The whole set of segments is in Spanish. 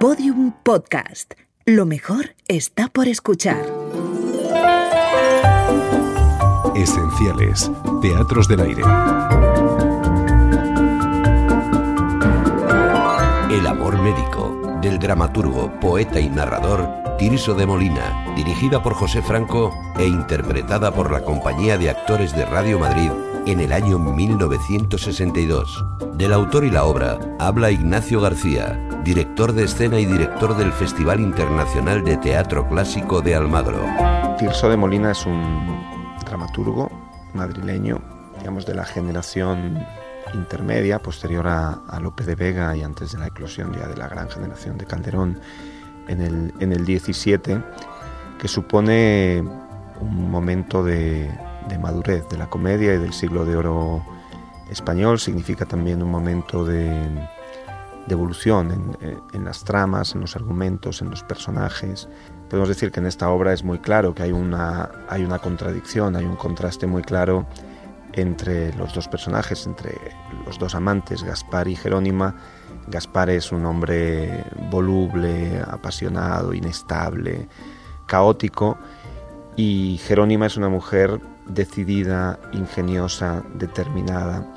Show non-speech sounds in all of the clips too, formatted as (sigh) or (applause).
Podium Podcast. Lo mejor está por escuchar. Esenciales. Teatros del aire. El amor médico, del dramaturgo, poeta y narrador Tirso de Molina, dirigida por José Franco e interpretada por la Compañía de Actores de Radio Madrid en el año 1962. Del autor y la obra habla Ignacio García, director de escena y director del Festival Internacional de Teatro Clásico de Almagro. Tirso de Molina es un dramaturgo madrileño, digamos de la generación intermedia, posterior a, Lope de Vega y antes de la eclosión ya de la gran generación de Calderón en el, en el 17, que supone un momento de madurez de la comedia y del siglo de oro español, significa también un momento de, de evolución en, en, las tramas, en los argumentos, en los personajes. Podemos decir que en esta obra es muy claro que hay una, hay una contradicción, hay un contraste muy claro entre los dos personajes, entre los dos amantes, Gaspar y Jerónima. Gaspar es un hombre voluble, apasionado, inestable, caótico, y Jerónima es una mujer decidida, ingeniosa, determinada.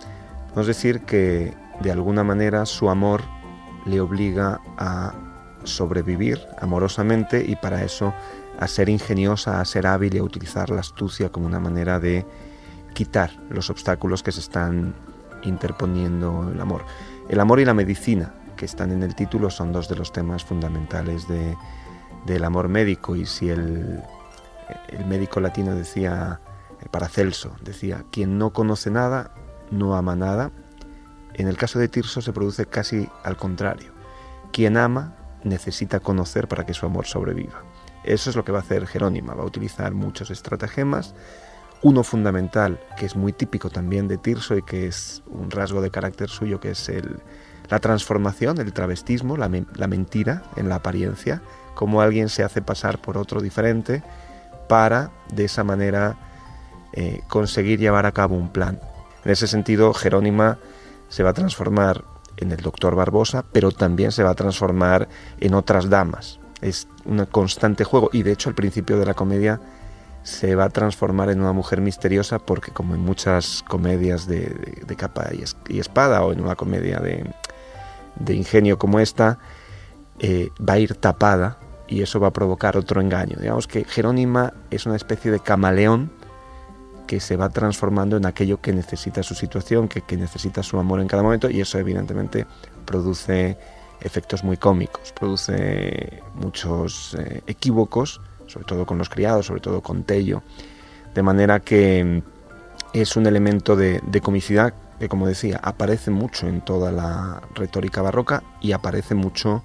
Podemos decir que de alguna manera su amor le obliga a sobrevivir amorosamente y para eso a ser ingeniosa, a ser hábil y a utilizar la astucia como una manera de quitar los obstáculos que se están interponiendo el amor. El amor y la medicina, que están en el título, son dos de los temas fundamentales de, del amor médico y si el, el médico latino decía Paracelso decía, quien no conoce nada, no ama nada. En el caso de Tirso se produce casi al contrario. Quien ama necesita conocer para que su amor sobreviva. Eso es lo que va a hacer Jerónima, va a utilizar muchos estratagemas. Uno fundamental, que es muy típico también de Tirso y que es un rasgo de carácter suyo, que es el, la transformación, el travestismo, la, la mentira en la apariencia, como alguien se hace pasar por otro diferente para de esa manera eh, conseguir llevar a cabo un plan. En ese sentido, Jerónima se va a transformar en el doctor Barbosa, pero también se va a transformar en otras damas. Es un constante juego y de hecho al principio de la comedia se va a transformar en una mujer misteriosa porque como en muchas comedias de, capa y, espada o en una comedia de, ingenio como esta, eh, va a ir tapada y eso va a provocar otro engaño. Digamos que Jerónima es una especie de camaleón que se va transformando en aquello que necesita su situación, que, necesita su amor en cada momento y eso evidentemente produce efectos muy cómicos, produce muchos eh, equívocos, sobre todo con los criados, sobre todo con Tello, de manera que mm, es un elemento de, de comicidad que, como decía, aparece mucho en toda la retórica barroca y aparece mucho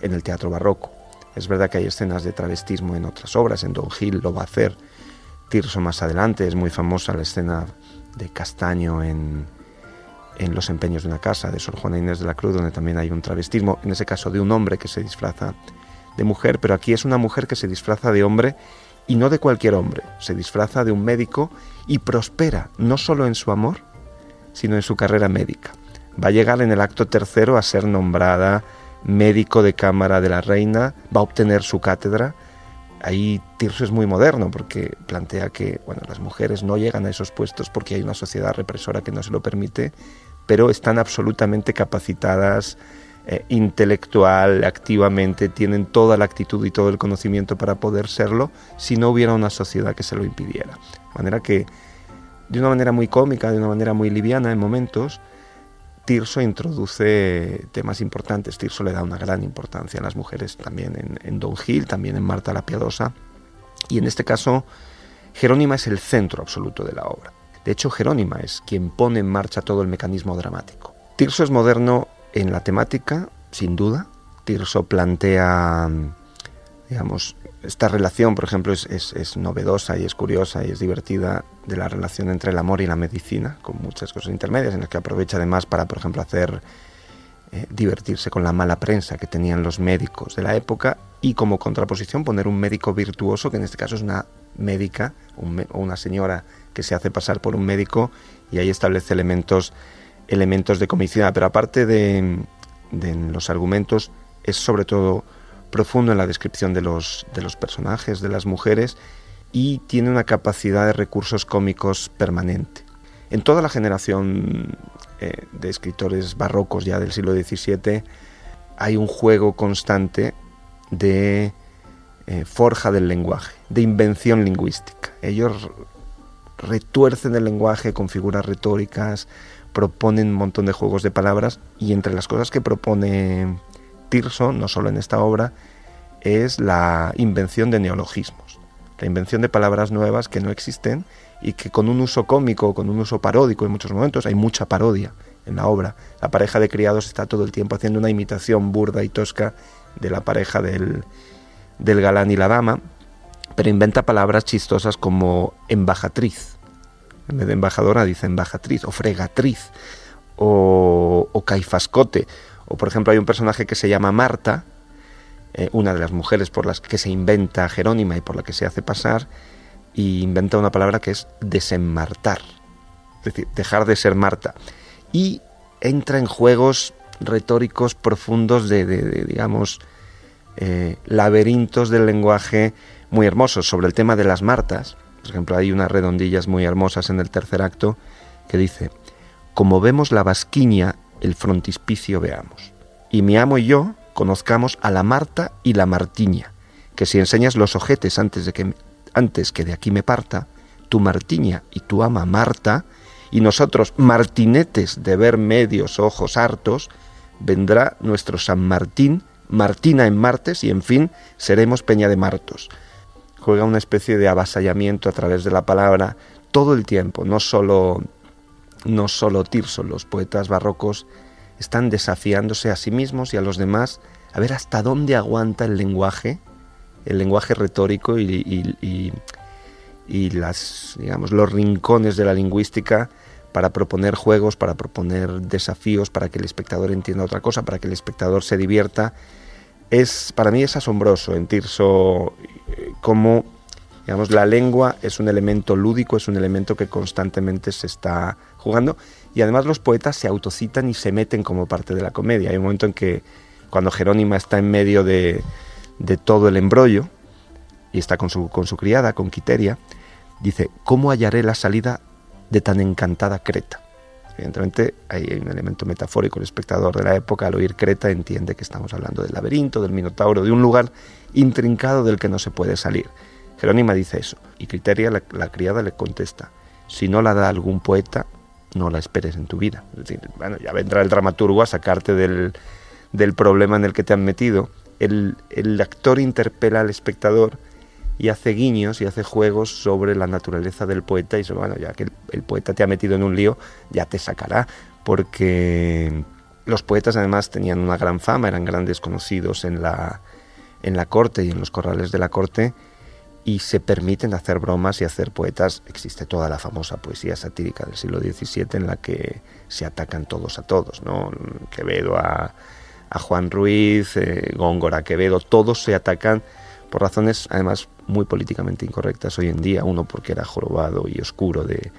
en el teatro barroco. Es verdad que hay escenas de travestismo en otras obras, en Don Gil lo va a hacer, Tirso más adelante, es muy famosa la escena de Castaño en, en Los empeños de una casa, de Sor Juana Inés de la Cruz, donde también hay un travestismo, en ese caso de un hombre que se disfraza de mujer, pero aquí es una mujer que se disfraza de hombre y no de cualquier hombre, se disfraza de un médico y prospera no solo en su amor, sino en su carrera médica. Va a llegar en el acto tercero a ser nombrada médico de cámara de la reina, va a obtener su cátedra, Ahí Tirso es muy moderno porque plantea que bueno, las mujeres no llegan a esos puestos porque hay una sociedad represora que no se lo permite, pero están absolutamente capacitadas eh, intelectual, activamente, tienen toda la actitud y todo el conocimiento para poder serlo si no hubiera una sociedad que se lo impidiera. De manera que, de una manera muy cómica, de una manera muy liviana en momentos, Tirso introduce temas importantes. Tirso le da una gran importancia a las mujeres también en, Don Gil, también en Marta la Piadosa. Y en este caso, Jerónima es el centro absoluto de la obra. De hecho, Jerónima es quien pone en marcha todo el mecanismo dramático. Tirso es moderno en la temática, sin duda. Tirso plantea, digamos, esta relación, por ejemplo, es, novedosa y es curiosa y es divertida de la relación entre el amor y la medicina, con muchas cosas intermedias, en las que aprovecha además para, por ejemplo, hacer eh, divertirse con la mala prensa que tenían los médicos de la época y como contraposición poner un médico virtuoso, que en este caso es una médica o una señora que se hace pasar por un médico y ahí establece elementos, elementos de comicidad. Pero aparte de, de los argumentos, es sobre todo profundo en la descripción de los, de los personajes, de las mujeres, y tiene una capacidad de recursos cómicos permanente. En toda la generación eh, de escritores barrocos ya del siglo XVII hay un juego constante de eh, forja del lenguaje, de invención lingüística. Ellos retuercen el lenguaje con figuras retóricas, proponen un montón de juegos de palabras y entre las cosas que propone Tirso, no solo en esta obra, es la invención de neologismos, la invención de palabras nuevas que no existen y que con un uso cómico, con un uso paródico en muchos momentos, hay mucha parodia en la obra. La pareja de criados está todo el tiempo haciendo una imitación burda y tosca de la pareja del, del galán y la dama, pero inventa palabras chistosas como embajatriz. En vez de embajadora dice embajatriz o fregatriz o, o caifascote. O por ejemplo hay un personaje que se llama Marta, eh, una de las mujeres por las que se inventa Jerónima y por la que se hace pasar, y inventa una palabra que es desenmartar, es decir, dejar de ser Marta. Y entra en juegos retóricos profundos de, digamos, eh, laberintos del lenguaje muy hermosos. Sobre el tema de las Martas, por ejemplo, hay unas redondillas muy hermosas en el tercer acto que dice, como vemos la basquiña, el frontispicio veamos. Y mi amo y yo conozcamos a la Marta y la Martiña, que si enseñas los ojetes antes de que antes que de aquí me parta, tu Martiña y tu ama Marta, y nosotros martinetes de ver medios ojos hartos, vendrá nuestro San Martín, Martina en martes, y en fin seremos Peña de Martos. Juega una especie de avasallamiento a través de la palabra todo el tiempo, no solo, no solo Tirso, los poetas barrocos están desafiándose a sí mismos y a los demás a ver hasta dónde aguanta el lenguaje el lenguaje retórico y, las, digamos, los rincones de la lingüística para proponer juegos, para proponer desafíos, para que el espectador entienda otra cosa, para que el espectador se divierta. Es, para mí es asombroso en Tirso eh, cómo digamos, la lengua es un elemento lúdico, es un elemento que constantemente se está jugando y además los poetas se autocitan y se meten como parte de la comedia. Hay un momento en que cuando Jerónima está en medio de, de todo el embrollo, y está con su, con su criada, con Quiteria, dice, ¿cómo hallaré la salida de tan encantada Creta? Evidentemente hay un elemento metafórico, el espectador de la época al oír Creta entiende que estamos hablando del laberinto, del Minotauro, de un lugar intrincado del que no se puede salir. Jerónima dice eso, y Quiteria, la, la criada, le contesta, si no la da algún poeta, no la esperes en tu vida. Es decir, bueno, ya vendrá el dramaturgo a sacarte del, del problema en el que te han metido, el, actor interpela al espectador y hace guiños y hace juegos sobre la naturaleza del poeta y eso, bueno, ya que el, poeta te ha metido en un lío, ya te sacará, porque los poetas además tenían una gran fama, eran grandes conocidos en la, en la corte y en los corrales de la corte y se permiten hacer bromas y hacer poetas. Existe toda la famosa poesía satírica del siglo XVII en la que se atacan todos a todos, ¿no? Quevedo a Juan Ruiz, eh, Góngora, Quevedo, todos se atacan por razones además muy políticamente incorrectas hoy en día, uno porque era jorobado y oscuro de,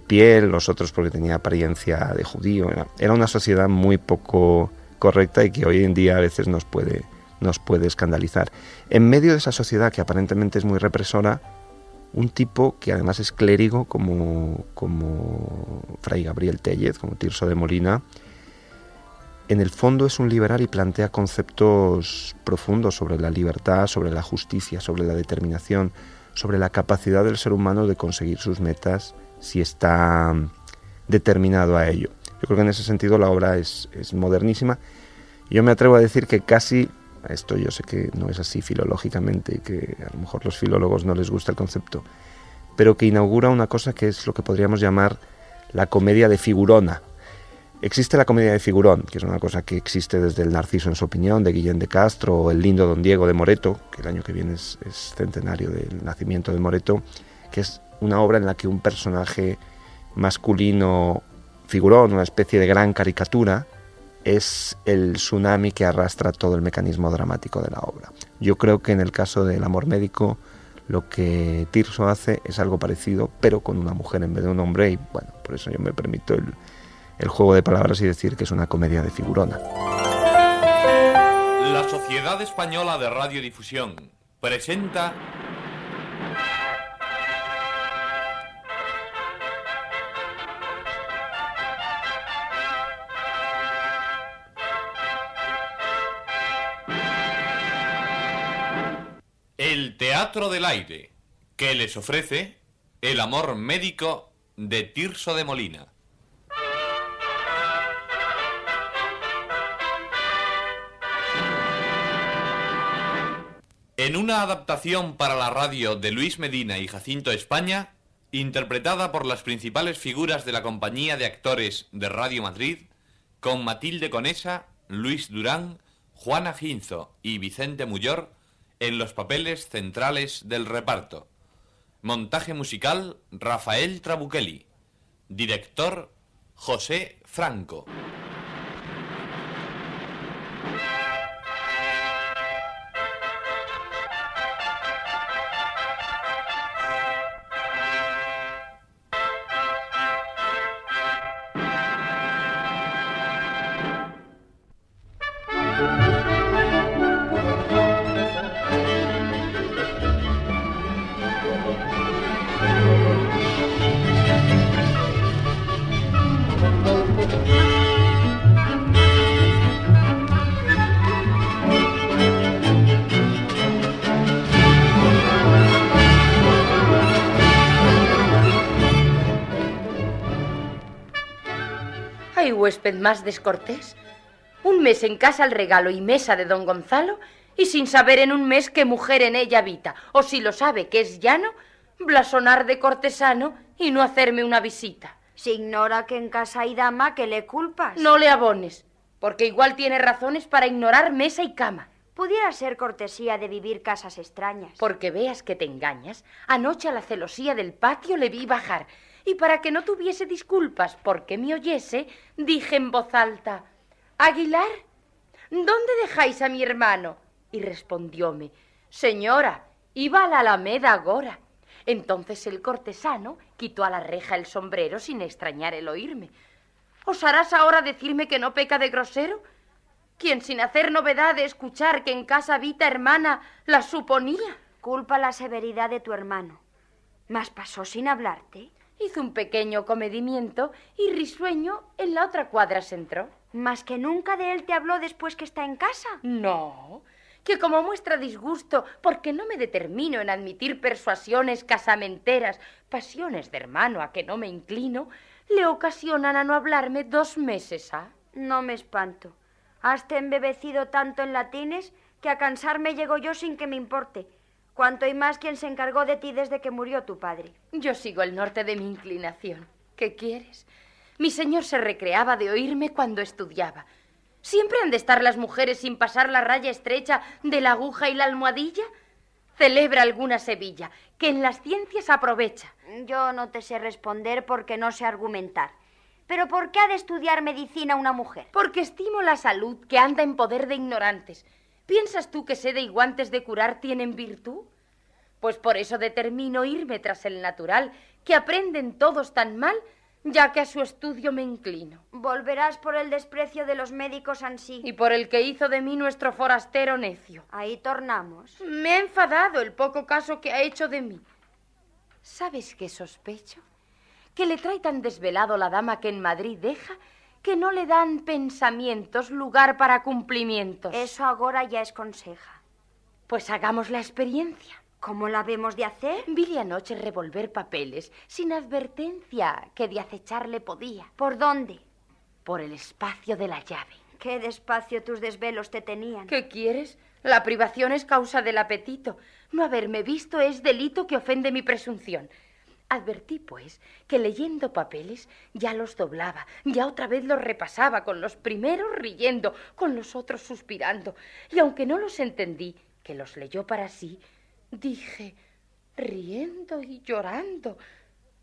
piel, los otros porque tenía apariencia de judío, era, una sociedad muy poco correcta y que hoy en día a veces nos puede, nos puede escandalizar. En medio de esa sociedad que aparentemente es muy represora, un tipo que además es clérigo como, como Fray Gabriel Tellez, como Tirso de Molina, en el fondo es un liberal y plantea conceptos profundos sobre la libertad, sobre la justicia, sobre la determinación, sobre la capacidad del ser humano de conseguir sus metas si está determinado a ello. Yo creo que en ese sentido la obra es, modernísima. Yo me atrevo a decir que casi, esto yo sé que no es así filológicamente y que a lo mejor los filólogos no les gusta el concepto, pero que inaugura una cosa que es lo que podríamos llamar la comedia de figurona, Existe la comedia de figurón, que es una cosa que existe desde el Narciso en su opinión, de Guillén de Castro, o el lindo Don Diego de Moreto, que el año que viene es, centenario del nacimiento de Moreto, que es una obra en la que un personaje masculino figurón, una especie de gran caricatura, es el tsunami que arrastra todo el mecanismo dramático de la obra. Yo creo que en el caso del amor médico lo que Tirso hace es algo parecido, pero con una mujer en vez de un hombre, y bueno, por eso yo me permito el, el juego de palabras y decir que es una comedia de figurona. La Sociedad Española de Radiodifusión presenta El Teatro del Aire, que les ofrece El amor médico de Tirso de Molina. En una adaptación para la radio de Luis Medina y Jacinto España, interpretada por las principales figuras de la compañía de actores de Radio Madrid, con Matilde Conesa, Luis Durán, Juana Ginzo y Vicente Mullor en los papeles centrales del reparto. Montaje musical Rafael Trabuchelli. Director José Franco. Más descortés? Un mes en casa al regalo y mesa de don Gonzalo, y sin saber en un mes qué mujer en ella habita, o si lo sabe que es llano, blasonar de cortesano y no hacerme una visita. Si ignora que en casa hay dama, ¿qué le culpas? No le abones, porque igual tiene razones para ignorar mesa y cama. Pudiera ser cortesía de vivir casas extrañas. Porque veas que te engañas, anoche a la celosía del patio le vi bajar, y para que no tuviese disculpas porque me oyese, dije en voz alta, Aguilar, ¿dónde dejáis a mi hermano? Y respondióme, Señora, iba a la Alameda agora. Entonces el cortesano quitó a la reja el sombrero sin extrañar el oírme. ¿Osarás ahora decirme que no peca de grosero? Quien sin hacer novedad de escuchar que en casa habita hermana la suponía. Culpa la severidad de tu hermano. Mas pasó sin hablarte. Hizo un pequeño comedimiento y risueño en la otra cuadra se entró. Más que nunca de él te habló después que está en casa. No, que como muestra disgusto, porque no me determino en admitir persuasiones casamenteras, pasiones de hermano a que no me inclino, le ocasionan a no hablarme dos meses, ¿ah? No me espanto. Has embebecido tanto en latines que a cansarme llego yo sin que me importe. Cuanto y más quien se encargó de ti desde que murió tu padre. Yo sigo el norte de mi inclinación. ¿Qué quieres? Mi señor se recreaba de oírme cuando estudiaba. ¿Siempre han de estar las mujeres sin pasar la raya estrecha de la aguja y la almohadilla? Celebra alguna Sevilla, que en las ciencias aprovecha. Yo no te sé responder porque no sé argumentar. Pero ¿por qué ha de estudiar medicina una mujer? Porque estimo la salud que anda en poder de ignorantes. ¿Piensas tú que sede y guantes de curar tienen virtud? Pues por eso determino irme tras el natural, que aprenden todos tan mal, ya que a su estudio me inclino. Volverás por el desprecio de los médicos ansí. Y por el que hizo de mí nuestro forastero necio. Ahí tornamos. Me ha enfadado el poco caso que ha hecho de mí. ¿Sabes qué sospecho? Que le trae tan desvelado la dama que en Madrid deja que no le dan pensamientos lugar para cumplimientos. Eso ahora ya es conseja. Pues hagamos la experiencia. ¿Cómo la vemos de hacer? Vi anoche revolver papeles sin advertencia que de acecharle podía. ¿Por dónde? Por el espacio de la llave. Qué despacio tus desvelos te tenían. ¿Qué quieres? La privación es causa del apetito. No haberme visto es delito que ofende mi presunción. Advertí, pues, que leyendo papeles ya los doblaba, ya otra vez los repasaba, con los primeros riendo, con los otros suspirando, y aunque no los entendí, que los leyó para sí, dije, riendo y llorando.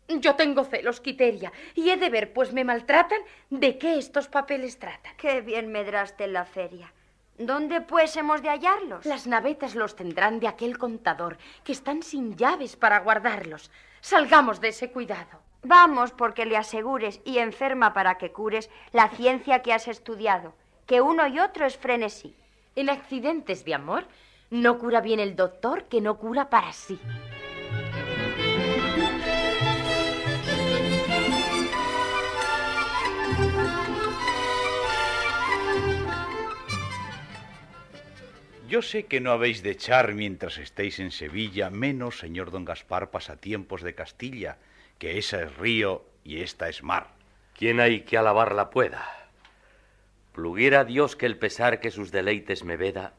Yo tengo celos, Quiteria, y he de ver, pues me maltratan, de qué estos papeles tratan. Qué bien medraste en la feria. ¿Dónde pues hemos de hallarlos? Las navetas los tendrán de aquel contador, que están sin llaves para guardarlos. Salgamos de ese cuidado. Vamos porque le asegures y enferma para que cures la ciencia que has estudiado, que uno y otro es frenesí. En accidentes de amor, no cura bien el doctor que no cura para sí. Yo sé que no habéis de echar mientras estéis en Sevilla, menos, señor don Gaspar, pasatiempos de Castilla, que esa es río y esta es mar. ¿Quién hay que alabarla pueda? Pluguiera Dios que el pesar que sus deleites me veda,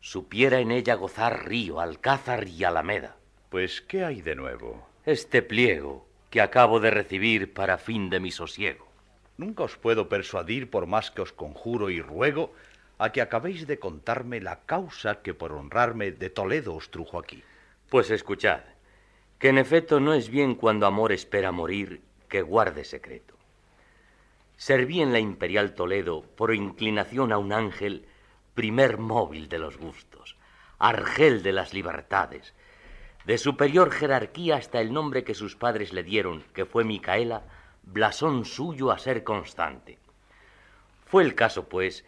supiera en ella gozar río, alcázar y alameda. Pues, ¿qué hay de nuevo? Este pliego que acabo de recibir para fin de mi sosiego. Nunca os puedo persuadir, por más que os conjuro y ruego, a que acabéis de contarme la causa que por honrarme de Toledo os trujo aquí. Pues escuchad, que en efecto no es bien cuando amor espera morir que guarde secreto. Serví en la imperial Toledo por inclinación a un ángel, primer móvil de los gustos, argel de las libertades, de superior jerarquía hasta el nombre que sus padres le dieron, que fue Micaela, blasón suyo a ser constante. Fue el caso, pues,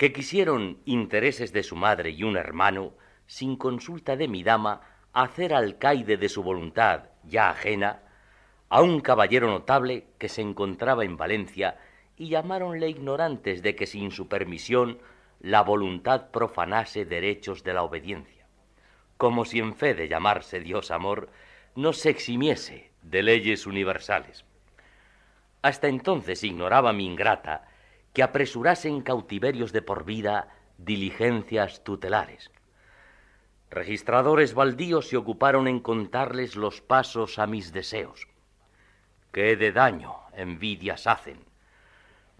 que quisieron intereses de su madre y un hermano, sin consulta de mi dama, hacer alcaide de su voluntad, ya ajena, a un caballero notable que se encontraba en Valencia y llamáronle ignorantes de que sin su permisión la voluntad profanase derechos de la obediencia, como si en fe de llamarse Dios amor no se eximiese de leyes universales. Hasta entonces ignoraba mi ingrata que apresurasen cautiverios de por vida diligencias tutelares. Registradores baldíos se ocuparon en contarles los pasos a mis deseos. ¿Qué de daño envidias hacen?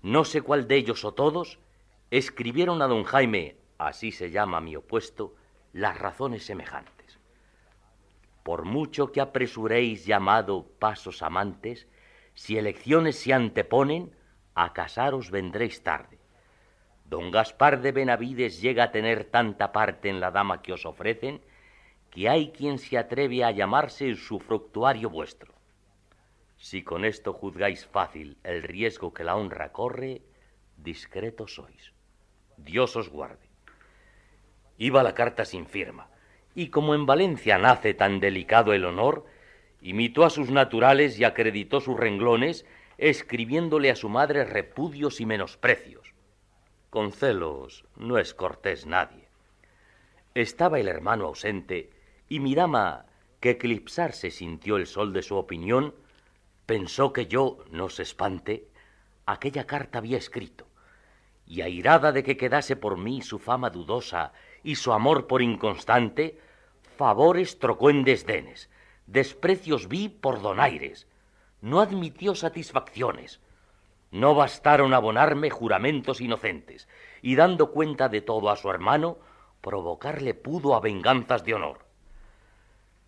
No sé cuál de ellos o todos escribieron a don Jaime, así se llama mi opuesto, las razones semejantes. Por mucho que apresuréis llamado pasos amantes, si elecciones se anteponen, a casaros vendréis tarde. Don Gaspar de Benavides llega a tener tanta parte en la dama que os ofrecen, que hay quien se atreve a llamarse su fructuario vuestro. Si con esto juzgáis fácil el riesgo que la honra corre, discreto sois. Dios os guarde. Iba la carta sin firma, y como en Valencia nace tan delicado el honor, imitó a sus naturales y acreditó sus renglones escribiéndole a su madre repudios y menosprecios. Con celos no es cortés nadie. Estaba el hermano ausente, y mi dama, que eclipsarse sintió el sol de su opinión, pensó que yo, no se espante, aquella carta había escrito, y airada de que quedase por mí su fama dudosa y su amor por inconstante, favores trocó en desdenes, desprecios vi por donaires, no admitió satisfacciones. No bastaron abonarme juramentos inocentes, y dando cuenta de todo a su hermano, provocarle pudo a venganzas de honor.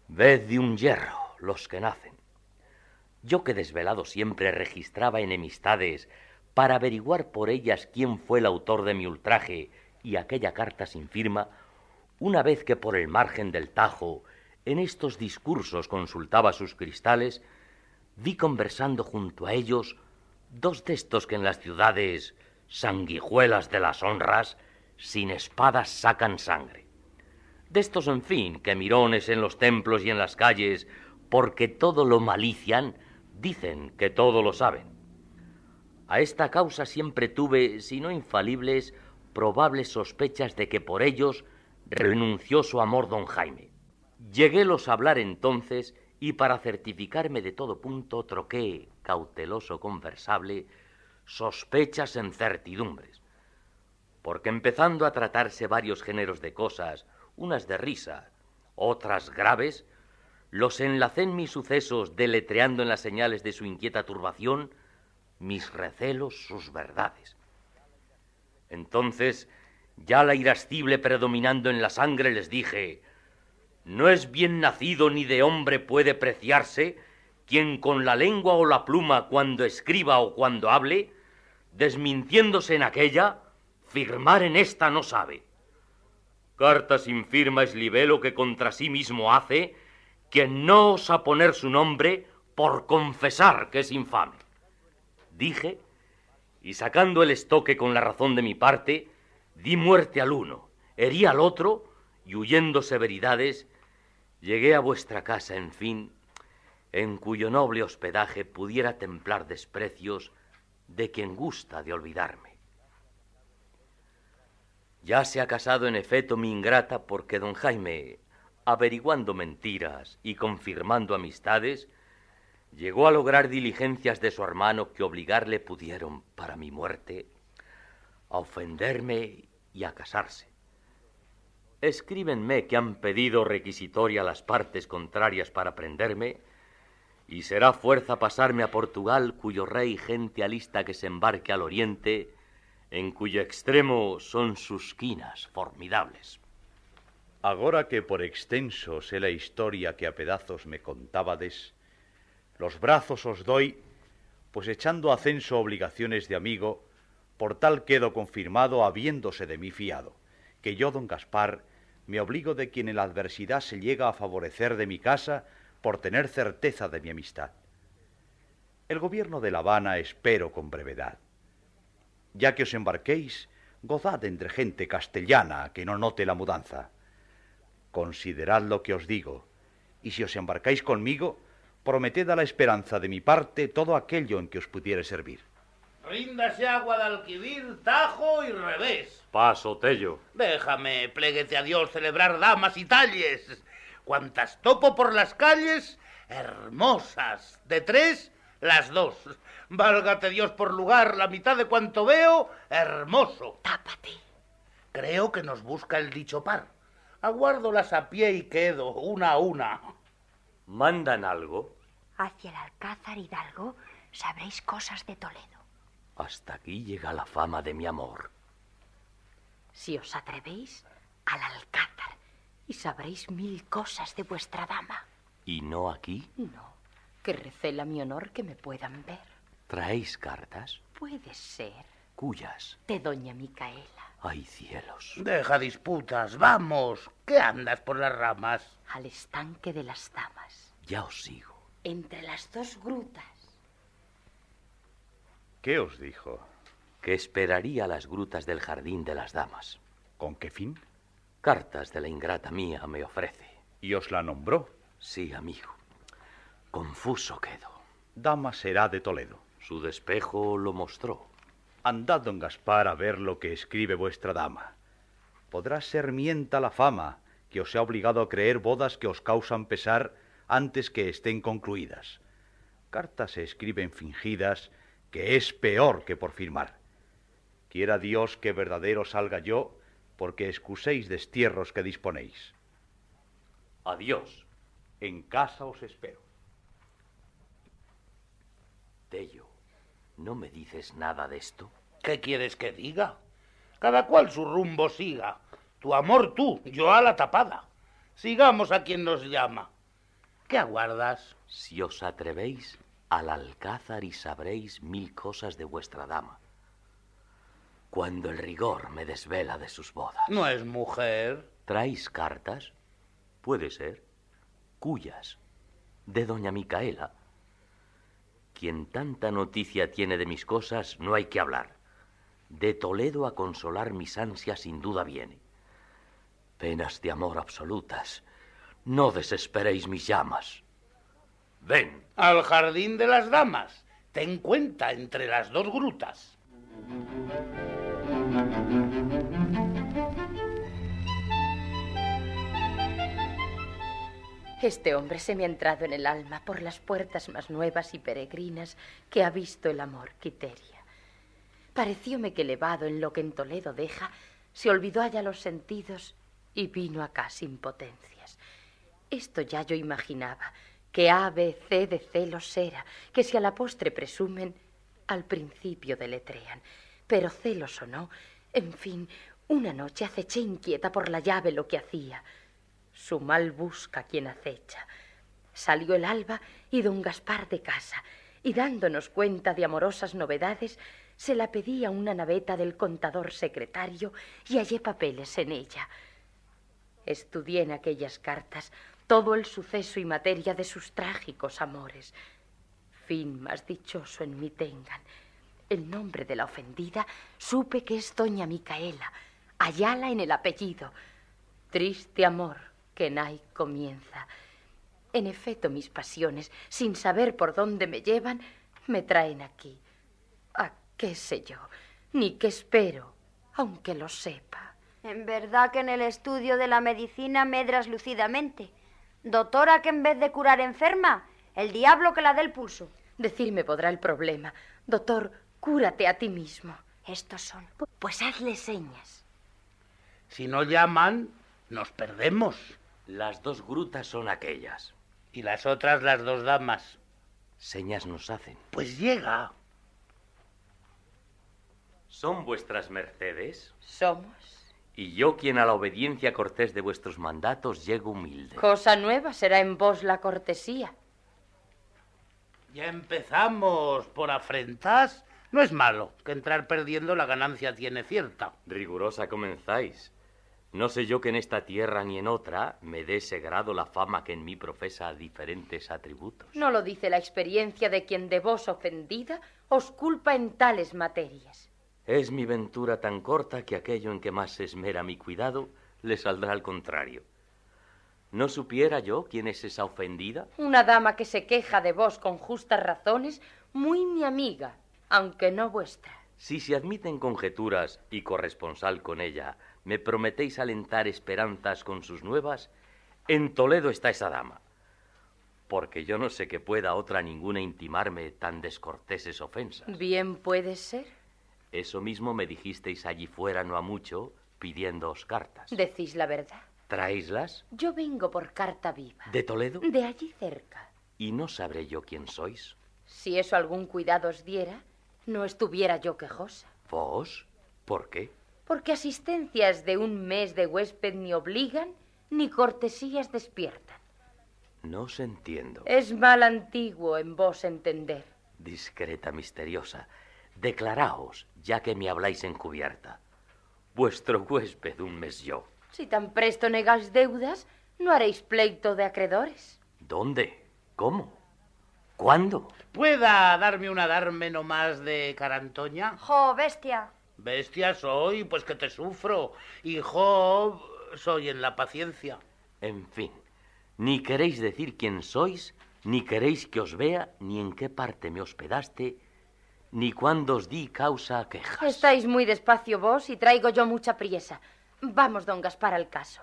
Ved de un hierro los que nacen. Yo que desvelado siempre registraba enemistades para averiguar por ellas quién fue el autor de mi ultraje y aquella carta sin firma, una vez que por el margen del Tajo en estos discursos consultaba sus cristales, vi conversando junto a ellos dos de estos que en las ciudades sanguijuelas de las honras sin espadas sacan sangre. De estos, en fin, que mirones en los templos y en las calles, porque todo lo malician, dicen que todo lo saben. A esta causa siempre tuve, si no infalibles, probables sospechas de que por ellos renunció su amor don Jaime. Lleguélos a hablar entonces y para certificarme de todo punto troqué, cauteloso conversable, sospechas en certidumbres. Porque empezando a tratarse varios géneros de cosas, unas de risa, otras graves, los enlacé en mis sucesos deletreando en las señales de su inquieta turbación mis recelos, sus verdades. Entonces, ya la irascible predominando en la sangre, les dije, no es bien nacido ni de hombre puede preciarse quien con la lengua o la pluma cuando escriba o cuando hable, desmintiéndose en aquella, firmar en esta no sabe. Carta sin firma es libelo que contra sí mismo hace quien no osa poner su nombre por confesar que es infame. Dije, y sacando el estoque con la razón de mi parte, di muerte al uno, herí al otro y huyendo severidades, llegué a vuestra casa, en fin, en cuyo noble hospedaje pudiera templar desprecios de quien gusta de olvidarme. Ya se ha casado en efecto mi ingrata porque don Jaime, averiguando mentiras y confirmando amistades, llegó a lograr diligencias de su hermano que obligarle pudieron para mi muerte a ofenderme y a casarse. Escríbenme que han pedido requisitoria las partes contrarias para prenderme, y será fuerza pasarme a Portugal, cuyo rey gente alista que se embarque al oriente, en cuyo extremo son sus quinas formidables. Agora que por extenso sé la historia que a pedazos me contábades, los brazos os doy, pues echando a censo obligaciones de amigo, por tal quedo confirmado habiéndose de mí fiado, que yo, don Gaspar, me obligo de quien en la adversidad se llega a favorecer de mi casa por tener certeza de mi amistad. El gobierno de La Habana espero con brevedad. Ya que os embarquéis, gozad entre gente castellana que no note la mudanza. Considerad lo que os digo, y si os embarcáis conmigo, prometed a la esperanza de mi parte todo aquello en que os pudiere servir. Ríndase agua de alquivir, tajo y revés. Paso, Tello. Déjame, pléguete a Dios, celebrar damas y talles. Cuantas topo por las calles, hermosas. De tres, las dos. Válgate Dios por lugar, la mitad de cuanto veo, hermoso. Tápate. Creo que nos busca el dicho par. Aguárdolas a pie y quedo, una a una. ¿Mandan algo? Hacia el Alcázar Hidalgo sabréis cosas de Toledo. Hasta aquí llega la fama de mi amor. Si os atrevéis, al Alcázar y sabréis mil cosas de vuestra dama. ¿Y no aquí? No, que recela mi honor que me puedan ver. ¿Traéis cartas? Puede ser ¿Cuyas? de doña Micaela. ¡Ay, cielos! Deja disputas, vamos. ¿Qué andas por las ramas? al estanque de las damas, Ya os sigo. entre las dos grutas. ¿Qué os dijo? Que esperaría las grutas del jardín de las damas. ¿Con qué fin? Cartas de la ingrata mía me ofrece. Y os la nombró. Sí, amigo. Confuso quedo. Dama será de Toledo. Su despejo lo mostró. Andad, don Gaspar, a ver lo que escribe vuestra dama. Podrá ser mienta la fama que os ha obligado a creer bodas que os causan pesar antes que estén concluidas. Cartas se escriben fingidas, que es peor que por firmar. Quiera Dios que verdadero salga yo, porque excuséis destierros que disponéis. Adiós. En casa os espero. Tello, ¿no me dices nada de esto? ¿Qué quieres que diga? Cada cual su rumbo siga. Tu amor tú, yo a la tapada. Sigamos a quien nos llama. ¿Qué aguardas? Si os atrevéis, al alcázar y sabréis mil cosas de vuestra dama. Cuando el rigor me desvela de sus bodas. No es mujer. ¿Traéis cartas? Puede ser. ¿Cuyas? De doña Micaela. Quien tanta noticia tiene de mis cosas, no hay que hablar. De Toledo a consolar mis ansias sin duda viene. Penas de amor absolutas. No desesperéis mis llamas. Ven, Al jardín de las damas. Ten cuenta entre las dos grutas. Este hombre se me ha entrado en el alma por las puertas más nuevas y peregrinas que ha visto el amor, Quiteria. Parecióme que elevado en lo que en Toledo deja, se olvidó allá los sentidos y vino acá sin potencias. Esto ya yo imaginaba, que A, B, C de celos era, que si a la postre presumen, al principio deletrean. Pero celos o no, en fin, una noche aceché inquieta por la llave lo que hacía. Su mal busca quien acecha. Salió el alba y don Gaspar de casa, y dándonos cuenta de amorosas novedades, se la pedí a una naveta del contador secretario y hallé papeles en ella. Estudié en aquellas cartas todo el suceso y materia de sus trágicos amores. Fin más dichoso en mí tengan. El nombre de la ofendida supe que es doña Micaela, Ayala en el apellido. Triste amor que nay comienza. En efecto, mis pasiones, sin saber por dónde me llevan, me traen aquí. ¿A qué sé yo? Ni qué espero, aunque lo sepa. En verdad que en el estudio de la medicina medras lucidamente. Doctora que en vez de curar enferma, el diablo que la dé el pulso. Decirme podrá el problema. Doctor, cúrate a ti mismo. Estos son. Pues hazle señas. Si no llaman, nos perdemos. Las dos grutas son aquellas. Y las otras las dos damas. Señas nos hacen. Pues llega. ¿Son vuestras mercedes? Somos. Y yo quien a la obediencia cortés de vuestros mandatos llego humilde. Cosa nueva será en vos la cortesía. Ya empezamos por afrentas. No es malo, que entrar perdiendo la ganancia tiene cierta. Rigurosa comenzáis. No sé yo que en esta tierra ni en otra me dé ese grado la fama que en mí profesa diferentes atributos. No lo dice la experiencia de quien de vos ofendida os culpa en tales materias. Es mi ventura tan corta que aquello en que más se esmera mi cuidado le saldrá al contrario. ¿No supiera yo quién es esa ofendida? Una dama que se queja de vos con justas razones, muy mi amiga, aunque no vuestra. Si se admiten conjeturas y corresponsal con ella, me prometéis alentar esperanzas con sus nuevas, en Toledo está esa dama. Porque yo no sé que pueda otra ninguna intimarme tan descorteses ofensas. Bien puede ser. Eso mismo me dijisteis allí fuera no ha mucho, pidiéndoos cartas. Decís la verdad. ¿Traéislas? Yo vengo por carta viva. ¿De Toledo? De allí cerca. ¿Y no sabré yo quién sois? Si eso algún cuidado os diera, no estuviera yo quejosa. ¿Vos? ¿Por qué? Porque asistencias de un mes de huésped ni obligan, ni cortesías despiertan. No os entiendo. Es mal antiguo en vos entender. Discreta, misteriosa, declaraos, ya que me habláis encubierta. Vuestro huésped un mes yo. Si tan presto negáis deudas, no haréis pleito de acreedores. ¿Dónde? ¿Cómo? ¿Cuándo? ¿Pueda darme una darme no más de carantoña? ¡Jo, bestia! Bestia soy, pues que te sufro. Y Job soy en la paciencia. En fin, ni queréis decir quién sois, ni queréis que os vea, ni en qué parte me hospedaste, ni cuándo os di causa a quejas. Estáis muy despacio vos y traigo yo mucha priesa. Vamos, don Gaspar, al caso.